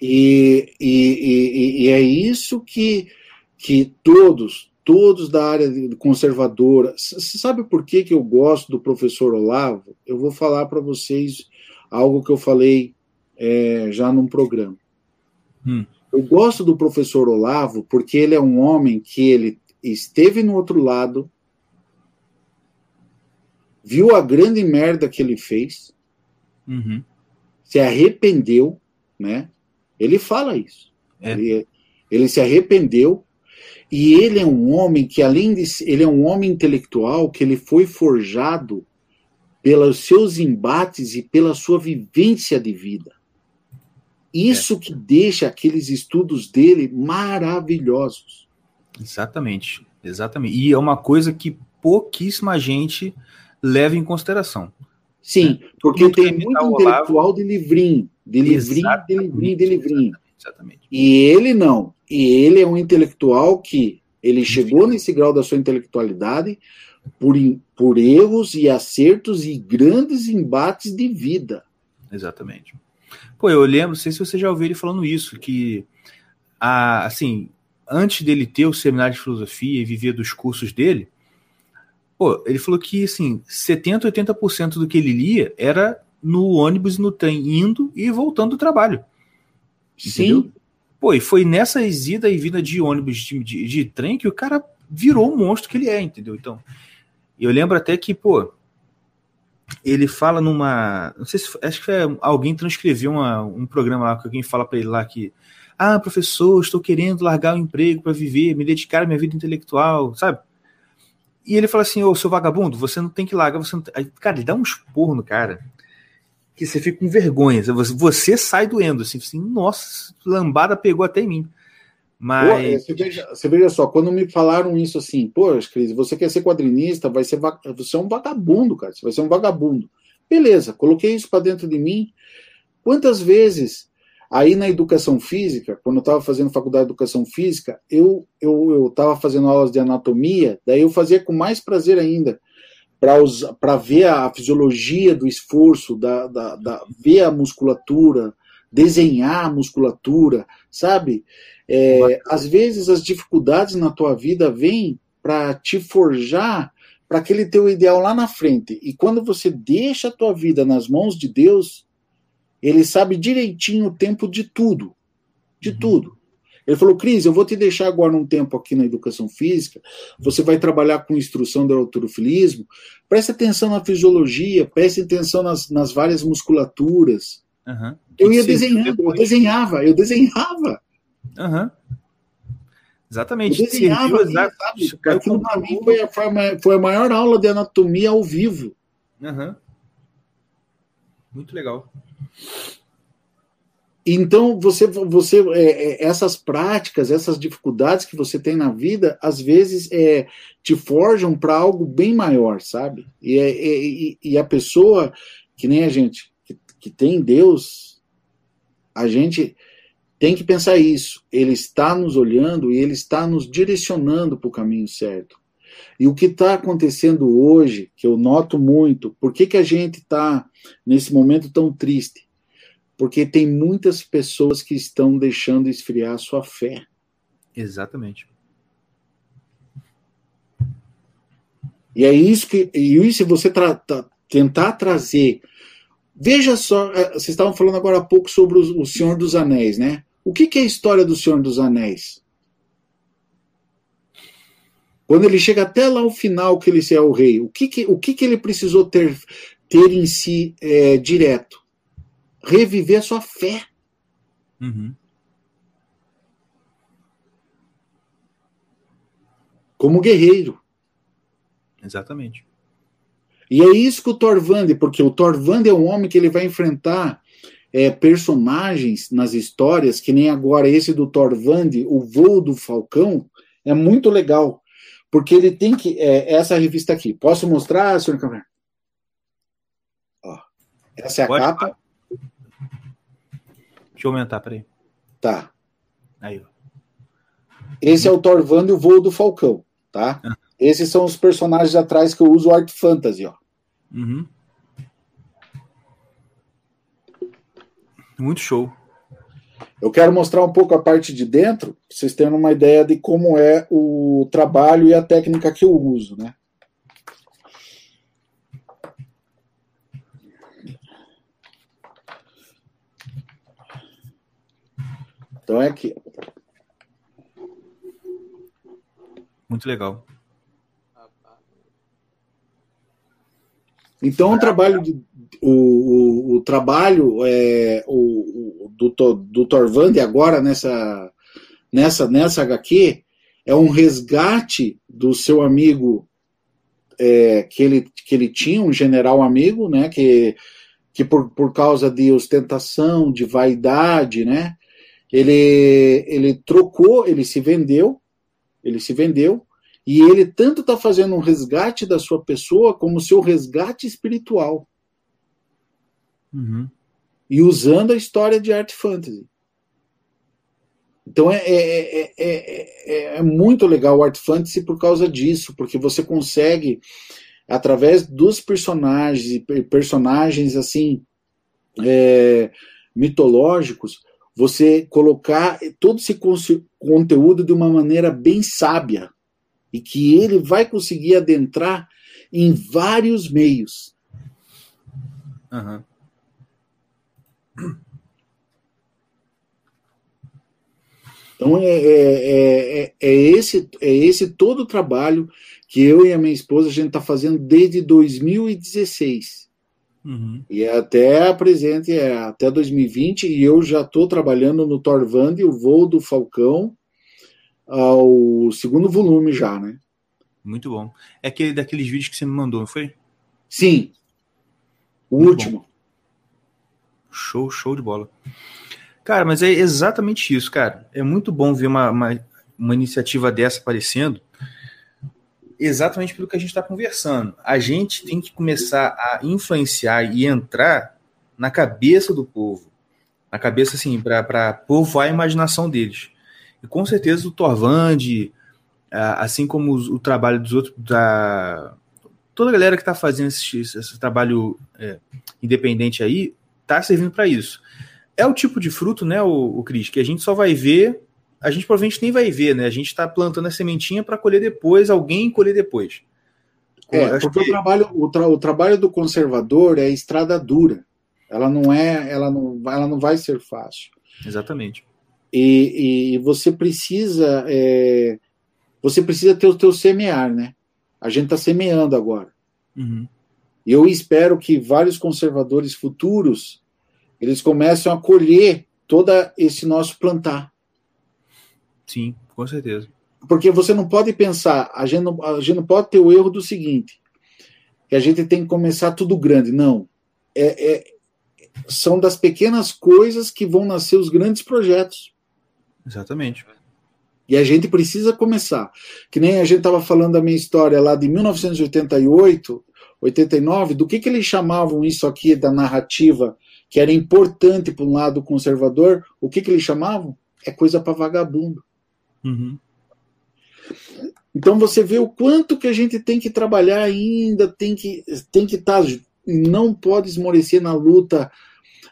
E, e, e, e, é isso que, que todos, todos da área conservadora. Você sabe por que, que eu gosto do professor Olavo? Eu vou falar para vocês algo que eu falei é, já num programa. Hum. Eu gosto do professor Olavo porque ele é um homem que ele esteve no outro lado, viu a grande merda que ele fez, uhum. se arrependeu, né? Ele fala isso. É. Ele, ele se arrependeu e ele é um homem que além de ele é um homem intelectual que ele foi forjado pelos seus embates e pela sua vivência de vida. Isso é. que deixa aqueles estudos dele maravilhosos. Exatamente, exatamente. E é uma coisa que pouquíssima gente leva em consideração. Sim, né? porque tem muito intelectual de livrinho, de livrinho, de livrinho, de livrinho. Exatamente. E ele não. E ele é um intelectual que ele chegou nesse grau da sua intelectualidade por, por erros e acertos e grandes embates de vida. Exatamente. Pô, eu lembro, não sei se você já ouviu ele falando isso, que a, assim, antes dele ter o seminário de filosofia e viver dos cursos dele, pô, ele falou que assim, 70, 80% do que ele lia era no ônibus e no trem, indo e voltando do trabalho. Entendeu? Sim. Pô, e foi nessa ida e vinda de ônibus de, de, de trem que o cara virou o monstro que ele é, entendeu? Então, eu lembro até que, pô, ele fala numa. Não sei se. Acho que foi, alguém transcreveu uma, um programa lá que alguém fala para ele lá que. Ah, professor, estou querendo largar o emprego para viver, me dedicar à minha vida intelectual, sabe? E ele fala assim: Ô, seu vagabundo, você não tem que largar, você não Aí, Cara, ele dá um esporro no cara que você fica com vergonha. Você sai doendo, assim, assim, nossa, lambada pegou até em mim. Mas. Pô, é, você, veja, você, veja, só, quando me falaram isso assim, pô, Cris, você quer ser quadrinista, vai ser você é um vagabundo, cara. Você vai ser um vagabundo. Beleza, coloquei isso para dentro de mim. Quantas vezes aí na educação física, quando eu estava fazendo faculdade de educação física, eu eu estava fazendo aulas de anatomia, daí eu fazia com mais prazer ainda para ver a fisiologia do esforço, da, da, da, ver a musculatura, desenhar a musculatura, sabe? É, às vezes as dificuldades na tua vida vêm para te forjar para aquele teu ideal lá na frente. E quando você deixa a tua vida nas mãos de Deus, ele sabe direitinho o tempo de tudo. De uhum. tudo. Ele falou, Cris, eu vou te deixar agora um tempo aqui na educação física, você vai trabalhar com instrução do autorofilismo, preste atenção na fisiologia, preste atenção nas, nas várias musculaturas. Uhum. Eu ia desenhando, eu desenhava, eu desenhava. Uhum. Exatamente. Eu desenhava, ali, sabe? Aquilo para mim foi a, foi a maior aula de anatomia ao vivo. Uhum. Muito legal. Então, você, você é, é, essas práticas, essas dificuldades que você tem na vida, às vezes é, te forjam para algo bem maior, sabe? E, é, é, e, e, a pessoa, que nem a gente, que, tem Deus, a gente tem que pensar isso. Ele está nos olhando e ele está nos direcionando para o caminho certo. E o que está acontecendo hoje, que eu noto muito, por que, que a gente está nesse momento tão triste? Porque tem muitas pessoas que estão deixando esfriar a sua fé. Exatamente. E é isso que. E isso você tra, tra, tentar trazer. Veja só, é, vocês estavam falando agora há pouco sobre o, o Senhor dos Anéis, né? O que, que é a história do Senhor dos Anéis? Quando ele chega até lá o final que ele é o rei, o que, que, o que, que ele precisou ter, ter em si é, direto? reviver a sua fé. Uhum. Como guerreiro. Exatamente. E é isso que o Thorvand, porque o Thorvand é um homem que ele vai enfrentar é, personagens nas histórias, que nem agora esse do Thorvand, o voo do Falcão, é muito legal. Porque ele tem que. É, essa revista aqui. Posso mostrar, senhor Câmara? Essa é a Pode capa. Deixa eu aumentar, peraí. Tá. Aí, ó. Esse é o Thorvand e o voo do Falcão, tá? Ah. Esses são os personagens atrás que eu uso Art Fantasy, ó. Uhum. Muito show. Eu quero mostrar um pouco a parte de dentro, pra vocês terem uma ideia de como é o trabalho e a técnica que eu uso, né? Então é aqui. Muito legal. Então o trabalho de, o, o, o trabalho é, o, do, do Torvand agora nessa, nessa, nessa HQ é um resgate do seu amigo é, que, ele, que ele tinha, um general amigo, né, que, que por, por causa de ostentação, de vaidade, né, ele, ele trocou, ele se vendeu, ele se vendeu, e ele tanto está fazendo um resgate da sua pessoa como seu resgate espiritual. Uhum. E usando a história de art fantasy. Então é, é, é, é, muito legal o art fantasy por causa disso, porque você consegue, através dos personagens, personagens assim, mitológicos, você colocar todo esse conteúdo de uma maneira bem sábia e que ele vai conseguir adentrar em vários meios. Uhum. Então é, é, é, é, esse, é esse todo o trabalho que eu e a minha esposa a gente está fazendo desde 2016. Uhum. E é até presente, é até 2020, e eu já estou trabalhando no Torvand, o voo do Falcão, ao segundo volume já, né? Muito bom. É aquele daqueles vídeos que você me mandou, não foi? Sim. O Muito último. Bom. Show, show de bola. Cara, mas é exatamente isso, cara. É muito bom ver uma, uma, uma iniciativa dessa aparecendo, exatamente pelo que a gente está conversando. A gente tem que começar a influenciar e entrar na cabeça do povo, na cabeça assim, para povoar a imaginação deles. E com certeza o Torvand, assim como o trabalho dos outros, da toda a galera que está fazendo esse, esse trabalho é, independente aí, está servindo para isso. É o tipo de fruto, né, o, o Cris, que a gente só vai ver a gente provavelmente nem vai ver, né? A gente está plantando a sementinha para colher depois, alguém colher depois. É, porque que... o, trabalho, o, tra o, trabalho do conservador é estrada dura. Ela não é, ela não, ela não vai ser fácil. Exatamente. E, e você precisa, é, você precisa ter o teu semear, né? A gente está semeando agora. Uhum. E eu espero que vários conservadores futuros eles comecem a colher todo esse nosso plantar. Sim, com certeza. Porque você não pode pensar, a gente não, a gente não pode ter o erro do seguinte: que a gente tem que começar tudo grande. Não. É, é, são das pequenas coisas que vão nascer os grandes projetos. Exatamente. E a gente precisa começar. Que nem a gente estava falando da minha história lá de 1988, 89, do que, que eles chamavam isso aqui da narrativa, que era importante para um lado conservador, o que, que eles chamavam? É coisa para vagabundo. Uhum. Então você vê o quanto que a gente tem que trabalhar ainda, tem que tem que estar, tá, não pode esmorecer na luta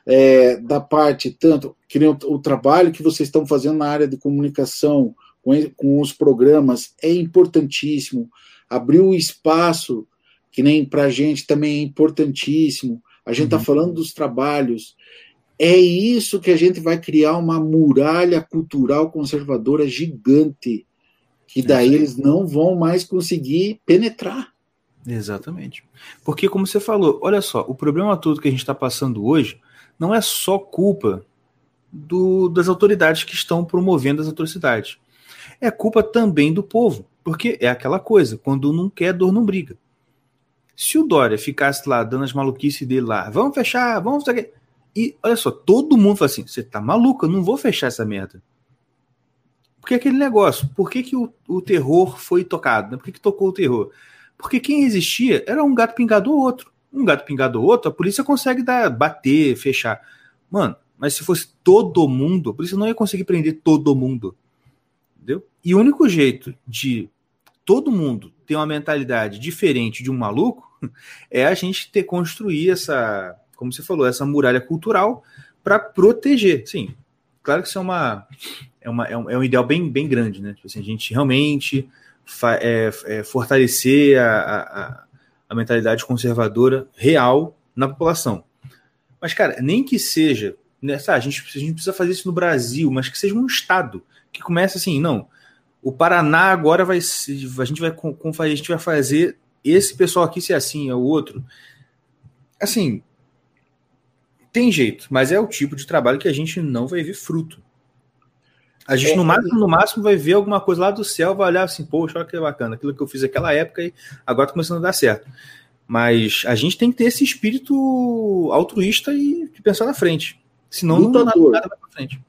é, da parte tanto que o, o, trabalho que vocês estão fazendo na área de comunicação com, com os programas é importantíssimo. Abrir o espaço que nem para a gente também é importantíssimo. A gente está uhum. falando dos trabalhos. É isso que a gente vai criar uma muralha cultural conservadora gigante que daí eles não vão mais conseguir penetrar. Exatamente. Porque, como você falou, olha só, o problema todo que a gente está passando hoje não é só culpa do, das autoridades que estão promovendo as atrocidades. É culpa também do povo. Porque é aquela coisa, quando não quer, dor não briga. Se o Dória ficasse lá dando as maluquices dele lá, vamos fechar, vamos. E olha só, todo mundo fala assim: você tá maluco, eu não vou fechar essa merda. Porque aquele negócio, por que, que o, o terror foi tocado? Né? Por que, que tocou o terror? Porque quem existia era um gato pingado ou outro. Um gato pingado ou outro, a polícia consegue dar, bater, fechar. Mano, mas se fosse todo mundo, a polícia não ia conseguir prender todo mundo. Entendeu? E o único jeito de todo mundo ter uma mentalidade diferente de um maluco é a gente ter construir essa, como você falou, essa muralha cultural para proteger. Sim, claro que isso é uma é, uma, é, um, é um ideal bem, bem grande, né? Tipo assim, a gente realmente é, é, fortalecer a, a, a, mentalidade conservadora real na população. Mas, cara, nem que seja. Né, sabe, a, gente, a gente precisa fazer isso no Brasil, mas que seja um Estado que comece assim, não. O Paraná agora vai. A gente vai, a gente vai fazer esse pessoal aqui ser assim, é o outro. Assim, tem jeito, mas é o tipo de trabalho que a gente não vai ver fruto. A gente, é, no, máximo, no máximo, vai ver alguma coisa lá do céu, vai olhar assim, poxa, olha que bacana, aquilo que eu fiz naquela época e agora tá começando a dar certo. Mas a gente tem que ter esse espírito altruísta e pensar na frente. Senão lutador. não nada vai pra frente.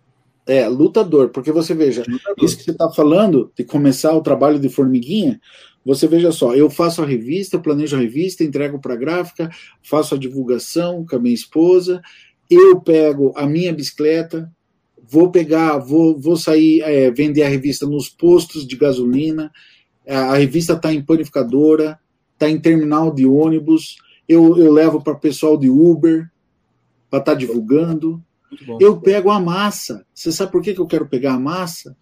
É, lutador, porque você veja, lutador. isso que você está falando, de começar o trabalho de formiguinha, você veja só, eu faço a revista, planejo a revista, entrego para a gráfica, faço a divulgação com a minha esposa, eu pego a minha bicicleta, vou pegar, vou, vou sair, é, vender a revista nos postos de gasolina, a, revista está em panificadora, está em terminal de ônibus, eu, eu levo para pessoal de Uber para estar tá divulgando. Eu pego a massa. Você sabe por que, que eu quero pegar a massa?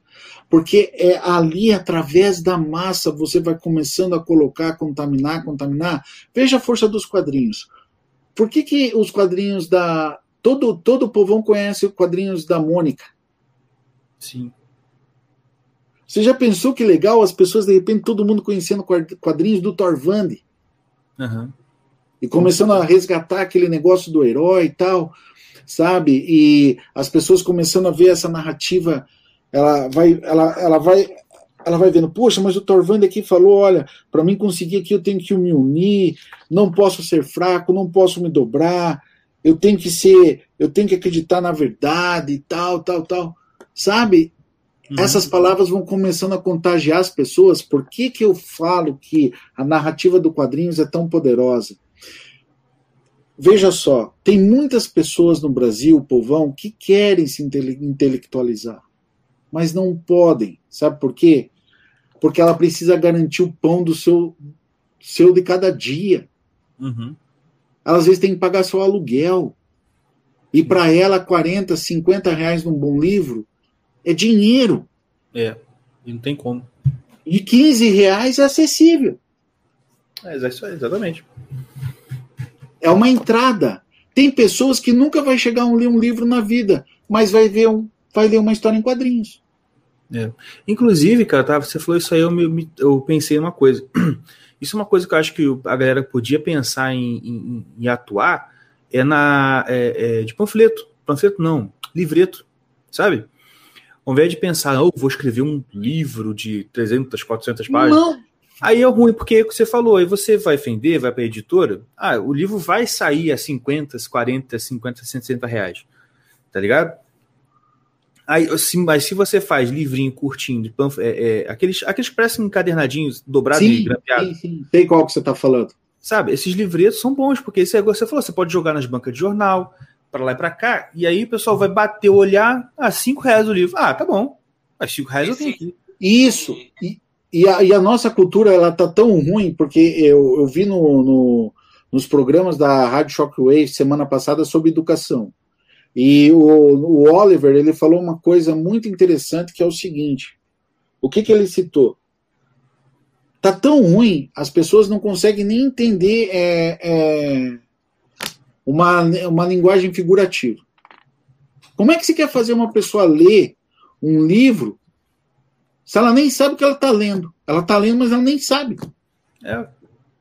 Porque é ali, através da massa, você vai começando a colocar, contaminar, contaminar. Veja a força dos quadrinhos. Por que, que os quadrinhos da, Todo, todo o povão conhece os quadrinhos da Mônica. Sim. Você já pensou que legal as pessoas, de repente, todo mundo conhecendo quadrinhos do Thorvand? Uhum. E começando a resgatar aquele negócio do herói e tal, sabe? E as pessoas começando a ver essa narrativa, ela vai, ela, ela vai, ela vai vendo, poxa, mas o Thorvand aqui falou, olha, para mim conseguir aqui eu tenho que me unir, não posso ser fraco, não posso me dobrar, eu tenho que ser, eu tenho que acreditar na verdade e tal, tal, tal. Sabe? Uhum. Essas palavras vão começando a contagiar as pessoas. Por que, que eu falo que a narrativa do quadrinhos é tão poderosa? Veja só, tem muitas pessoas no Brasil, povão, que querem se intele intelectualizar, mas não podem. Sabe por quê? Porque ela precisa garantir o pão do seu, seu de cada dia. Uhum. Ela às vezes tem que pagar seu aluguel. E para ela, 40, 50 reais num bom livro é dinheiro. É, e não tem como. E 15 reais é acessível. É, exatamente. É uma entrada. Tem pessoas que nunca vai chegar a ler um livro na vida, mas vai ver um, vai ler uma história em quadrinhos. É. Inclusive, cara, tá, você falou isso aí, eu, me, eu pensei uma coisa. Isso é uma coisa que eu acho que a galera podia pensar em, em, em atuar é na é, é, de panfleto, panfleto não, livreto, sabe? Ao invés de pensar, oh, vou escrever um livro de 300, 400 páginas. Não, Aí é ruim, porque você falou, aí você vai vender, vai para a editora, ah, o livro vai sair a 50, 40, 50, 60 reais. Tá ligado? Aí, assim, mas se você faz livrinho curtinho, de panf... é, é, aqueles, aqueles que parecem encadernadinhos dobrados e grampeados. Sim, sim. Sei qual que você está falando. Sabe, esses livretos são bons, porque esse negócio você falou, você pode jogar nas bancas de jornal, para lá e para cá, e aí o pessoal vai bater, olhar, ah, 5 reais o livro. Ah, tá bom. Mas 5 reais eu tenho aqui. Isso. E, e, a, e a nossa cultura, ela tá tão ruim, porque eu, eu vi no, no nos programas da Rádio Shockwave semana passada sobre educação. E o, o, Oliver ele falou uma coisa muito interessante que é o seguinte: o que, que ele citou? Tá tão ruim, as pessoas não conseguem nem entender é, é, uma, uma linguagem figurativa. Como é que você quer fazer uma pessoa ler um livro se ela nem sabe o que ela está lendo? Ela está lendo, mas ela nem sabe. É.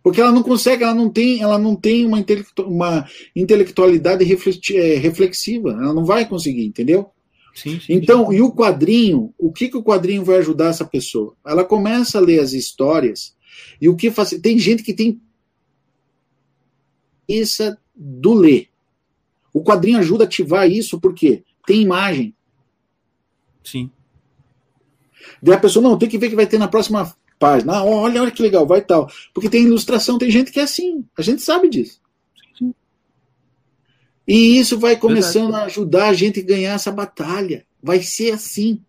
Porque ela não consegue, ela não tem, ela não tem uma, intelectu uma intelectualidade é, reflexiva. Ela não vai conseguir, entendeu? Sim, sim, então, sim. e o quadrinho, o que, que o quadrinho vai ajudar essa pessoa? Ela começa a ler as histórias e o que faz. Tem gente que tem isso do ler. O quadrinho ajuda a ativar isso porque tem imagem. Sim. Daí a pessoa, não, tem que ver que vai ter na próxima página. Ah, olha, olha que legal, vai tal. Porque tem ilustração, tem gente que é assim. A gente sabe disso. E isso vai começando Verdade. a ajudar a gente a ganhar essa batalha. Vai ser assim.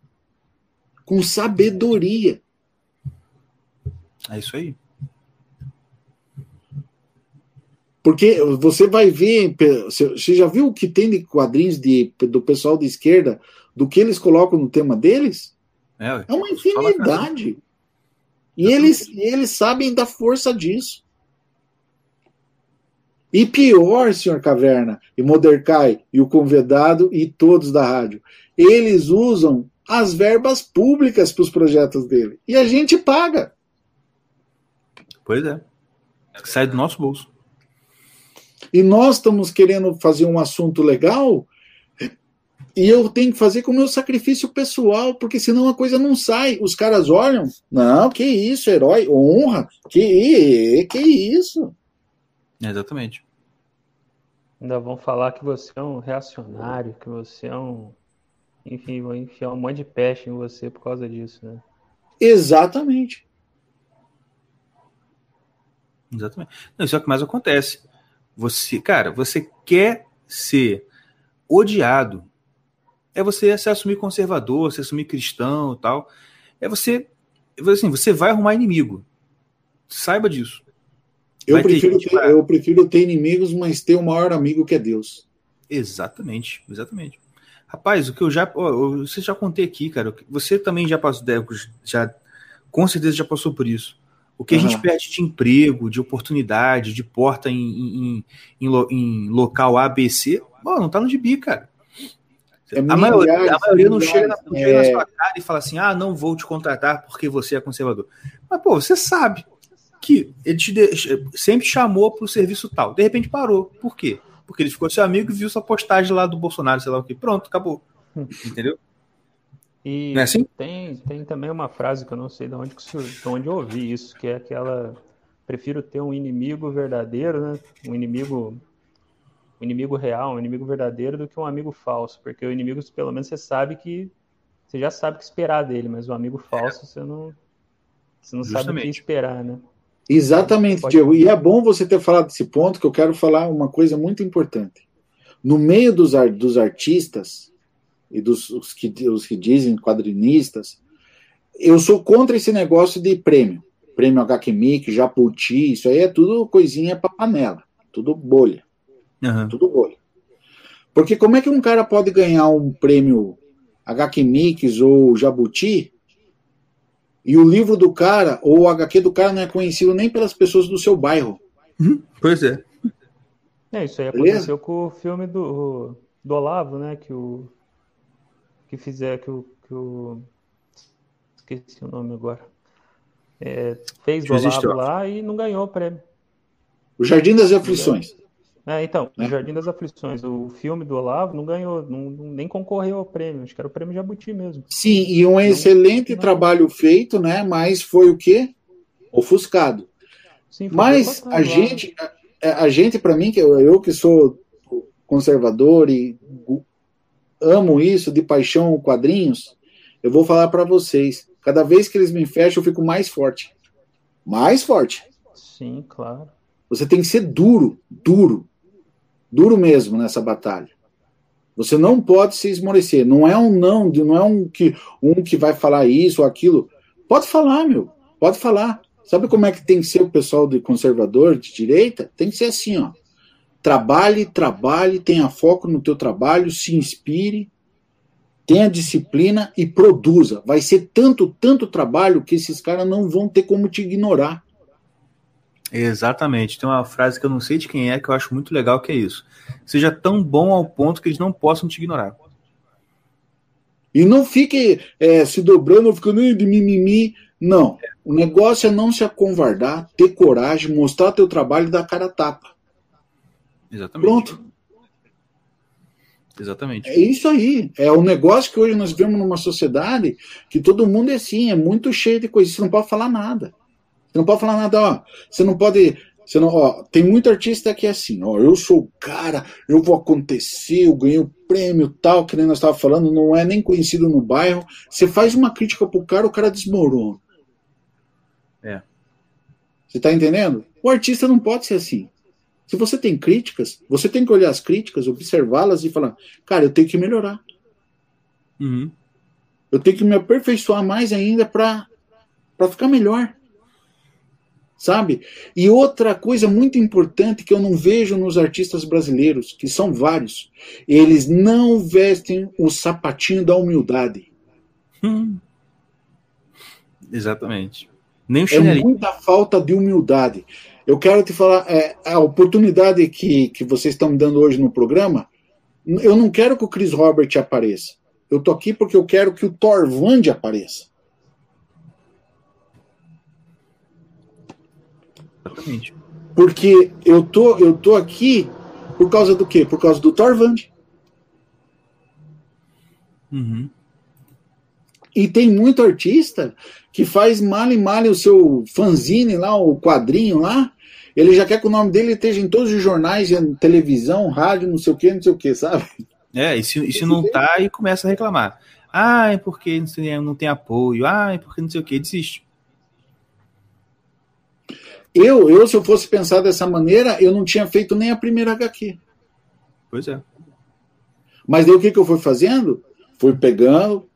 Com sabedoria. É isso aí. Porque você vai ver, você já viu o que tem de quadrinhos de, do pessoal de esquerda, do que eles colocam no tema deles? É, é uma infinidade. E eles, eles sabem da força disso. E pior, senhor Caverna, e Modercai, e o convidado, e todos da rádio, eles usam as verbas públicas para os projetos dele. E a gente paga. Pois é. Sai do nosso bolso. E nós estamos querendo fazer um assunto legal e eu tenho que fazer com o meu sacrifício pessoal, porque senão a coisa não sai. Os caras olham, não, que isso, herói, honra, que, que isso. Exatamente. Ainda vão falar que você é um reacionário, que você é um. Enfim, vão enfiar um monte de peste em você por causa disso, né? Exatamente. Exatamente. Não, isso é o que mais acontece. Você, cara, você quer ser odiado é você se assumir conservador, se assumir cristão e tal. É você, assim, você vai arrumar inimigo. Saiba disso. Eu prefiro, ter, pra... eu prefiro ter inimigos, mas ter o maior amigo que é Deus. Exatamente, exatamente. Rapaz, o que eu já. Ó, você já contei aqui, cara. Você também já passou. Já, com certeza já passou por isso. O que uhum. a gente perde de emprego, de oportunidade, de porta em, em, em, em local ABC, bom, não tá no gibi, cara. É a, maioria, a maioria não, chega na, não chega na é. sua cara e fala assim: ah, não vou te contratar porque você é conservador. Mas, pô, você sabe que ele te de... sempre chamou para o serviço tal. De repente parou. Por quê? Porque ele ficou seu amigo e viu sua postagem lá do Bolsonaro, sei lá o que. Pronto, acabou. Entendeu? E é assim? tem, tem também uma frase que eu não sei de onde, de onde eu ouvi isso, que é aquela. Prefiro ter um inimigo verdadeiro, né? Um inimigo um inimigo real, um inimigo verdadeiro, do que um amigo falso. Porque o inimigo, pelo menos, você sabe que. Você já sabe o que esperar dele, mas o amigo falso, você não. Você não Justamente. sabe o que esperar, né? Exatamente, Pode... Diego. E é bom você ter falado desse ponto, que eu quero falar uma coisa muito importante. No meio dos, dos artistas e dos os que, os que dizem quadrinistas, eu sou contra esse negócio de prêmio. Prêmio HQ Mic, Japuti, isso aí é tudo coisinha para panela, tudo bolha. Uhum. Tudo bolha. Porque como é que um cara pode ganhar um prêmio HQ Mix ou Jabuti e o livro do cara ou o HQ do cara não é conhecido nem pelas pessoas do seu bairro? Uhum. Pois é. É, isso aí aconteceu com o filme do, do Olavo, né? Que o. Que fizer, que o. Que o esqueci o nome agora. É, fez do Olavo lá e não ganhou o prêmio. O Jardim das Aflições. É, então, né? Jardim das Aflições, o filme do Olavo não ganhou, não, nem concorreu ao prêmio, acho que era o prêmio Jabuti mesmo. Sim, e um excelente não, trabalho feito, né? Mas foi o quê? ofuscado. Sim, Mas a gente, a, a gente para mim, que eu, eu que sou conservador e amo isso de paixão quadrinhos, eu vou falar para vocês. Cada vez que eles me fecham, eu fico mais forte. Mais forte. Sim, claro. Você tem que ser duro, duro. Duro mesmo nessa batalha. Você não pode se esmorecer. Não é um não, não é um que, um que vai falar isso ou aquilo. Pode falar, meu. Pode falar. Sabe como é que tem que ser o pessoal de conservador, de direita? Tem que ser assim, ó. Trabalhe, trabalhe, tenha foco no teu trabalho, se inspire, tenha disciplina e produza. Vai ser tanto, tanto trabalho que esses caras não vão ter como te ignorar. Exatamente. Tem uma frase que eu não sei de quem é, que eu acho muito legal, que é isso. Seja tão bom ao ponto que eles não possam te ignorar. E não fique é, se dobrando, ficando de mimimi. Não. O negócio é não se acovardar, ter coragem, mostrar teu trabalho e dar cara a tapa. Exatamente. Pronto. Exatamente. É isso aí. É o negócio que hoje nós vivemos numa sociedade que todo mundo é assim, é muito cheio de coisas. Você não pode falar nada. Você não pode falar nada, ó. Você não pode. Você não, ó, tem muito artista que é assim, ó, eu sou o cara, eu vou acontecer, eu ganhei o prêmio tal, que nem nós estávamos falando, não é nem conhecido no bairro. Você faz uma crítica pro cara, o cara desmorona. É. Você tá entendendo? O artista não pode ser assim. Se você tem críticas, você tem que olhar as críticas, observá-las e falar, cara, eu tenho que melhorar. Uhum. Eu tenho que me aperfeiçoar mais ainda para ficar melhor. Sabe? E outra coisa muito importante que eu não vejo nos artistas brasileiros, que são vários, eles não vestem o sapatinho da humildade. Hum. Exatamente. Nem o é muita falta de humildade. Eu quero te falar, é, a oportunidade que, que vocês estão me dando hoje no programa, eu não quero que o Chris Robert apareça. Eu tô aqui porque eu quero que o Thorvand apareça. Exatamente. Porque eu tô, eu tô aqui por causa do quê? Por causa do Thorvand. Uhum. E tem muito artista que faz mal e mal o seu fanzine lá, o quadrinho lá, ele já quer que o nome dele esteja em todos os jornais, televisão, rádio, não sei o que, não sei o que, sabe? É, e se, e se não tá, aí começa a reclamar. Ah, é porque não tem, não tem apoio, ah, é porque não sei o que, desiste. Eu, eu, se eu fosse pensar dessa maneira, eu não tinha feito nem a primeira HQ. Pois é. Mas daí o que, que eu fui fazendo? Fui pegando,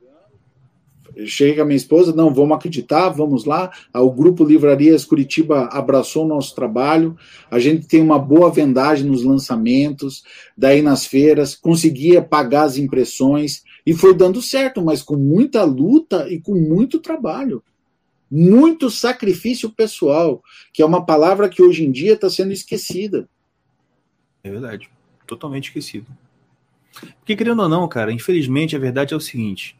Cheguei com a minha esposa, não, vamos acreditar, vamos lá. O grupo Livrarias Curitiba abraçou o nosso trabalho. A gente tem uma boa vendagem nos lançamentos, daí nas feiras, conseguia pagar as impressões e foi dando certo, mas com muita luta e com muito trabalho. Muito sacrifício pessoal, que é uma palavra que hoje em dia está sendo esquecida. É verdade, totalmente esquecido. Porque, querendo ou não, cara, infelizmente a verdade é o seguinte: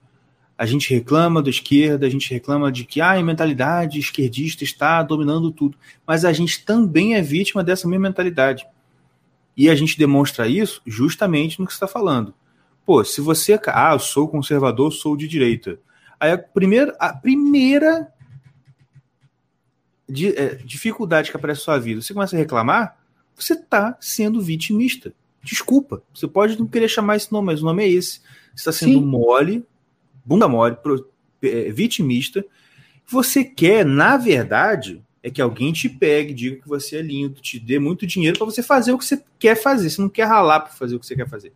a gente reclama da esquerda, a gente reclama de que ah, a mentalidade esquerdista está dominando tudo, mas a gente também é vítima dessa mesma mentalidade. E a gente demonstra isso justamente no que você está falando. Pô, se você. Ah, eu sou conservador, sou de direita. Aí a primeira, a primeira de, é, dificuldade que aparece na sua vida, você começa a reclamar, você está sendo vitimista. Desculpa, você pode não querer chamar esse nome, mas o nome é esse. Você está sendo Sim. mole bunda mole, pro, é, vitimista. Você quer, na verdade, é que alguém te pegue, diga que você é lindo, te dê muito dinheiro para você fazer o que você quer fazer. Você não quer ralar para fazer o que você quer fazer.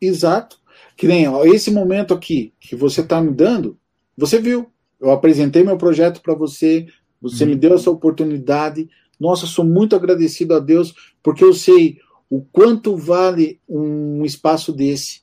Exato. Que nem ó, esse momento aqui que você está me dando, você viu. Eu apresentei meu projeto para você, você uhum. me deu essa oportunidade. Nossa, sou muito agradecido a Deus, porque eu sei o quanto vale um espaço desse.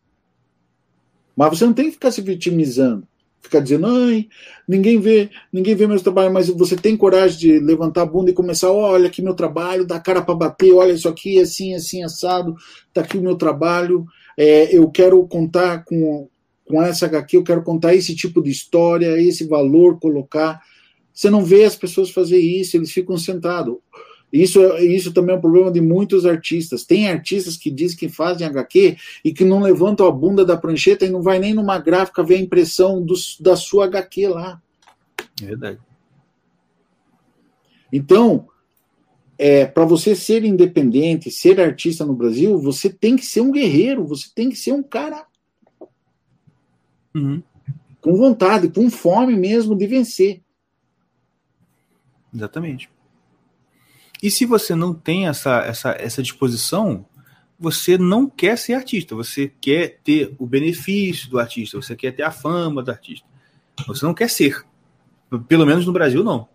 Mas você não tem que ficar se vitimizando, ficar dizendo, ai, ninguém vê, ninguém vê meu trabalho, mas você tem coragem de levantar a bunda e começar, olha aqui meu trabalho, dá cara para bater, olha isso aqui, assim, assim, assado, tá aqui o meu trabalho, é, eu quero contar com, com essa HQ, eu quero contar esse tipo de história, esse valor, colocar. Você não vê as pessoas fazer isso, eles ficam sentados. Isso, isso também é um problema de muitos artistas. Tem artistas que dizem que fazem HQ e que não levantam a bunda da prancheta e não vai nem numa gráfica ver a impressão do, da sua HQ lá. É verdade. Então, é, para você ser independente, ser artista no Brasil, você tem que ser um guerreiro, você tem que ser um cara Uhum. com vontade, com fome mesmo de vencer. Exatamente. E se você não tem essa, essa, essa disposição, você não quer ser artista, você quer ter o benefício do artista, você quer ter a fama do artista. Você não quer ser. Pelo menos no Brasil, não.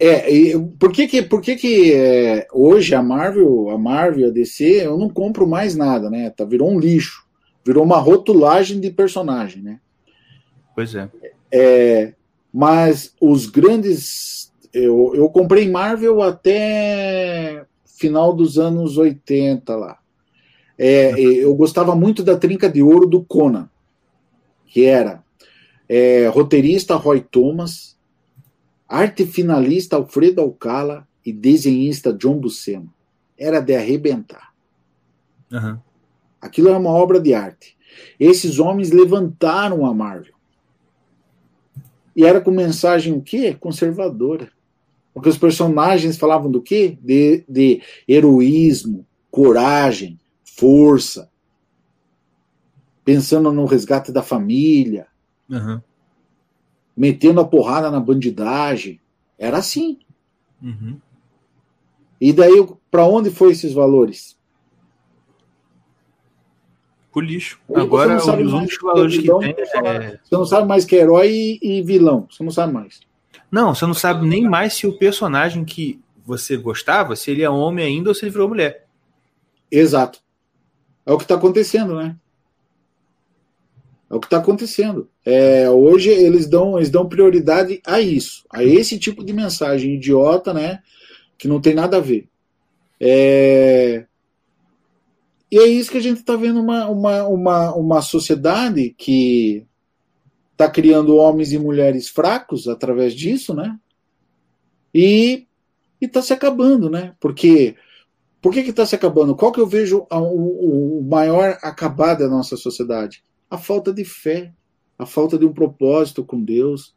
É, e por que que, por que, que é, hoje a Marvel, a Marvel, a DC, eu não compro mais nada, né? Tá, virou um lixo. Virou uma rotulagem de personagem, né? Pois é. É, mas os grandes. Eu, eu comprei Marvel até final dos anos 80 lá. É, eu gostava muito da trinca de ouro do Conan, que era é, roteirista Roy Thomas, arte finalista Alfredo Alcala e desenhista John Buscema. Era de arrebentar. Uhum. Aquilo era uma obra de arte. Esses homens levantaram a Marvel. E era com mensagem o quê? Conservadora. Porque os personagens falavam do quê? De, de heroísmo, coragem, força. Pensando no resgate da família. Uhum. Metendo a porrada na bandidagem. Era assim. Uhum. E daí, para onde foi esses valores? Pro lixo. Hoje Agora, você não sabe os mais únicos que é valores que vilão, tem é... Você não sabe mais que é herói e, e vilão. Você não sabe mais. Não, você não sabe nem mais se o personagem que você gostava, se ele é homem ainda ou se ele virou mulher. Exato. É o que está acontecendo, né? É o que está acontecendo. É, hoje eles dão, eles dão prioridade a isso, a esse tipo de mensagem idiota, né? Que não tem nada a ver. É, e é isso que a gente está vendo uma, uma, uma, uma sociedade que está criando homens e mulheres fracos através disso, né? E está se acabando, né? Porque por que está se acabando? Qual que eu vejo a, o, o maior acabar da nossa sociedade? A falta de fé, a falta de um propósito com Deus,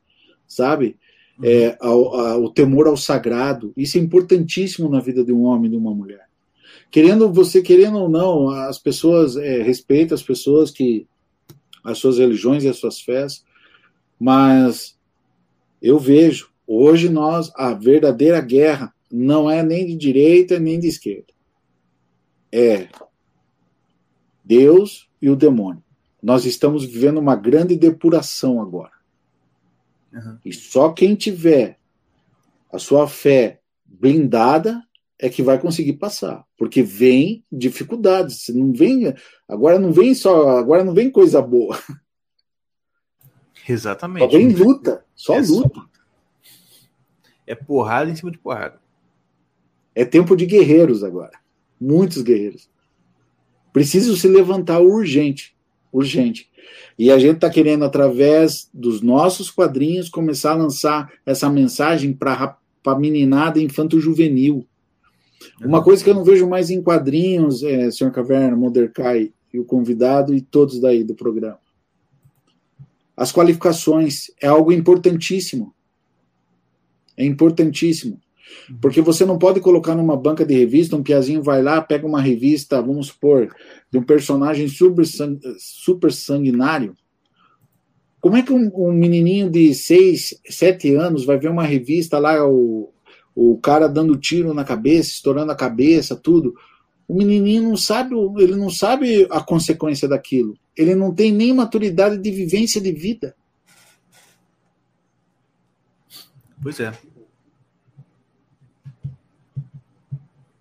sabe? Uhum. É, o temor ao sagrado. Isso é importantíssimo na vida de um homem e de uma mulher. Querendo você querendo ou não, as pessoas é, respeitam as pessoas que as suas religiões e as suas fés, mas eu vejo hoje nós a verdadeira guerra não é nem de direita nem de esquerda. É Deus e o demônio. Nós estamos vivendo uma grande depuração agora. Uhum. E só quem tiver a sua fé blindada é que vai conseguir passar, porque vem dificuldades. Não vem agora não vem só agora não vem coisa boa. Exatamente. Só vem luta, só é luta. Só... É porrada em cima de porrada. É tempo de guerreiros agora. Muitos guerreiros. Preciso se levantar urgente. Urgente. E a gente está querendo, através dos nossos quadrinhos, começar a lançar essa mensagem para a meninada infanto-juvenil. Uma coisa que eu não vejo mais em quadrinhos, é, Sr. Caverna, Modercai e o convidado e todos daí do programa. As qualificações é algo importantíssimo. É importantíssimo. Porque você não pode colocar numa banca de revista, um piazinho vai lá, pega uma revista, vamos supor, de um personagem super, super sanguinário. Como é que um, um, menininho de 6, 7 anos vai ver uma revista lá, o, o cara dando tiro na cabeça, estourando a cabeça, tudo? O menininho não sabe, ele não sabe a consequência daquilo. Ele não tem nem maturidade de vivência de vida. Pois é.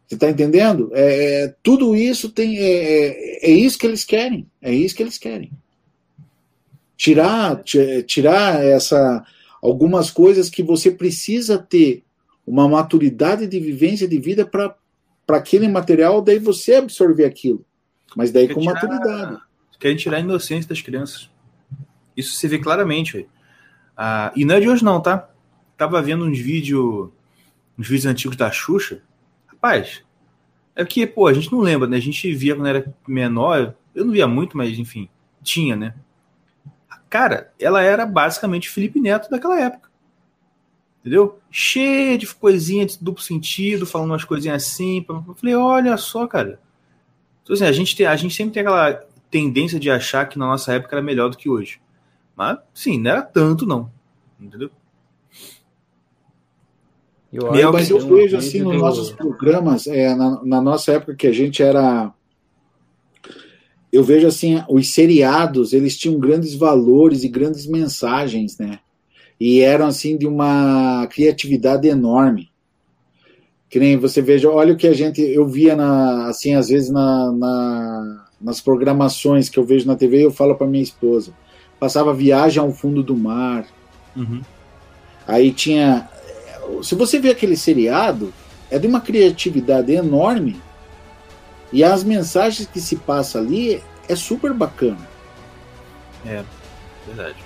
Você está entendendo? É, é, tudo isso tem. É, é, é, isso que eles querem. É isso que eles querem. Tirar, tirar essa algumas coisas que você precisa ter uma maturidade de vivência de vida para aquele material, daí você absorver aquilo. Mas daí Quer com tirar, maturidade. Querem tirar a inocência das crianças. Isso se vê claramente. Ah, e não é de hoje, não, tá? Tava vendo uns vídeos uns vídeos antigos da Xuxa. Rapaz, é que, pô, a gente não lembra, né? A gente via quando era menor, eu não via muito, mas enfim, tinha, né? Cara, ela era basicamente Felipe Neto daquela época. Entendeu? Cheia de coisinha de duplo sentido, falando umas coisinhas assim. Eu falei, olha só, cara. Então, assim, a, gente tem, a gente sempre tem aquela tendência de achar que na nossa época era melhor do que hoje. Mas, sim, não era tanto, não. Entendeu? Eu, mas eu vejo assim nos nossos programas, é, na, na, nossa época que a gente era. Eu vejo assim, os seriados, eles tinham grandes valores e grandes mensagens, né? E eram assim de uma criatividade enorme. Que nem você veja, olha o que a gente. Eu via na, assim, às vezes na, na nas programações que eu vejo na TV, eu falo para minha esposa. Passava Viagem ao Fundo do Mar. Uhum. Aí tinha se você vê aquele seriado, é de uma criatividade enorme e as mensagens que se passa ali é super bacana. É, verdade.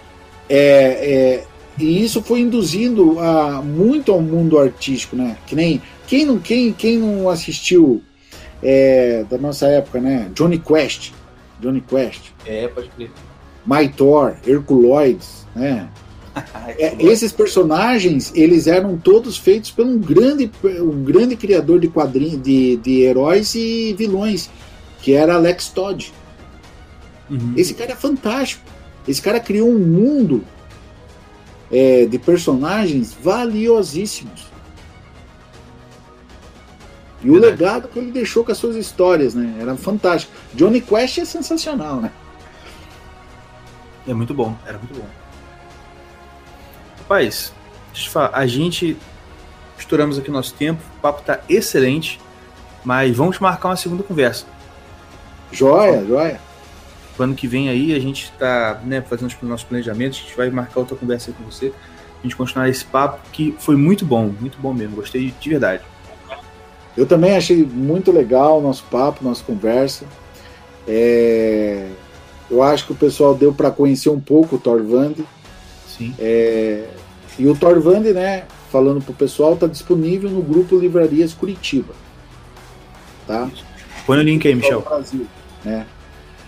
É, é, e isso foi induzindo a, muito ao mundo artístico, né? Que nem quem não, quem, quem não assistiu é, da nossa época, né? Johnny Quest. Johnny Quest. É, pode crer. My Thor, Herculoides, né? é, esses personagens eles eram todos feitos por um grande, um grande criador de quadrinhos, de, de heróis e vilões, que era Alex Todd. Uhum. Esse cara é fantástico. Esse cara criou um mundo é, de personagens valiosíssimos. E Verdade. o legado que ele deixou com as suas histórias, né? Era fantástico. Johnny Quest é sensacional, né? É muito bom, era muito bom. Rapaz, deixa eu falar, a gente estouramos aqui o nosso tempo, o papo tá excelente, mas vamos marcar uma segunda conversa. Joia, joia. Ano que vem aí a gente está né, fazendo os nossos planejamentos, a gente vai marcar outra conversa aí com você, a gente continuar esse papo que foi muito bom, muito bom mesmo, gostei de verdade. Eu também achei muito legal o nosso papo, nossa conversa. É... Eu acho que o pessoal deu para conhecer um pouco o Torvand. Sim. É, e o Torvand, né, falando pro pessoal, tá disponível no grupo Livrarias Curitiba. Tá? Põe o link aí, Michel. Brasil, né?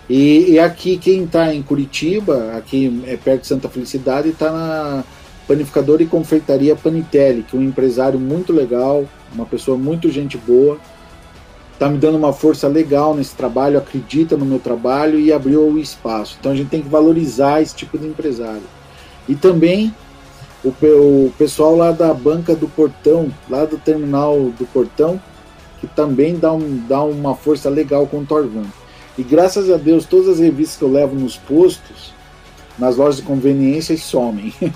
E, e, aqui, quem está em Curitiba, aqui é perto de Santa Felicidade, está na panificadora e confeitaria Panitelli, que é um empresário muito legal, uma pessoa muito gente boa, está me dando uma força legal nesse trabalho, acredita no meu trabalho e abriu o espaço. Então a gente tem que valorizar esse tipo de empresário. E também o, o pessoal lá da banca do Portão, lá do terminal do Portão, que também dá, um, dá uma força legal com o Torvan. E graças a Deus, todas as revistas que eu levo nos postos, nas lojas de conveniência, somem.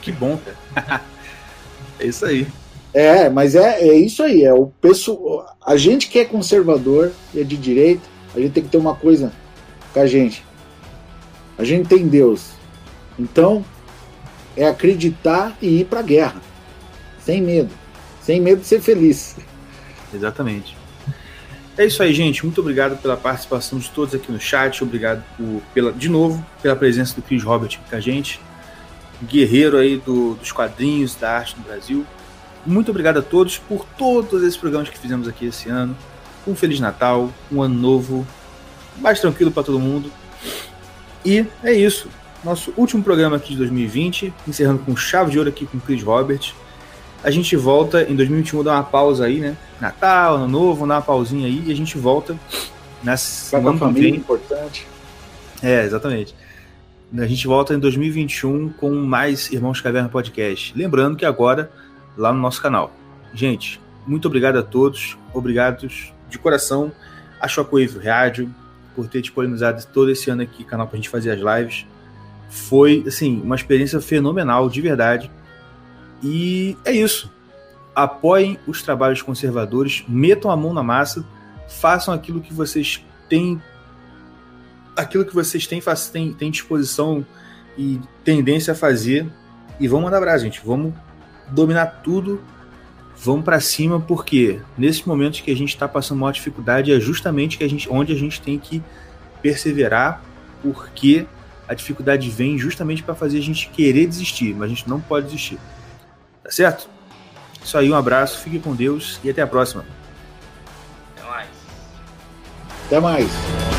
Que bom, cara. é isso aí. É, mas é, é isso aí. É o pessoal, a gente que é conservador e é de direita, a gente tem que ter uma coisa com a gente. A gente tem Deus. Então, é acreditar e ir para a guerra, sem medo, sem medo de ser feliz. Exatamente. É isso aí, gente. Muito obrigado pela participação de todos aqui no chat. Obrigado por, pela, de novo pela presença do Chris Robert aqui com a gente. Guerreiro aí do, dos quadrinhos, da arte no Brasil. Muito obrigado a todos por todos esses programas que fizemos aqui esse ano. Um Feliz Natal, um ano novo, mais tranquilo para todo mundo. E é isso nosso último programa aqui de 2020, encerrando com chave de ouro aqui com o Chris Robert. A gente volta em 2021, dar uma pausa aí, né? Natal, Ano Novo, dar uma pausinha aí e a gente volta na semana família vem. importante. É, exatamente. A gente volta em 2021 com mais Irmãos Caverna Podcast. Lembrando que agora, lá no nosso canal. Gente, muito obrigado a todos. Obrigados de coração a Shockwave Rádio por ter disponibilizado todo esse ano aqui canal pra gente fazer as lives foi assim uma experiência fenomenal de verdade e é isso. Apoiem os trabalhos conservadores metam a mão na massa façam aquilo que vocês têm aquilo que vocês têm têm, têm disposição e tendência a fazer. E vamos mandar abraço gente. Vamos dominar tudo. Vamos para cima porque nesses momentos que a gente está passando maior dificuldade é justamente que a gente, onde a gente tem que perseverar porque a dificuldade vem justamente para fazer a gente querer desistir, mas a gente não pode desistir. Tá certo? Isso aí, um abraço, fique com Deus e até a próxima. Até mais. Até mais.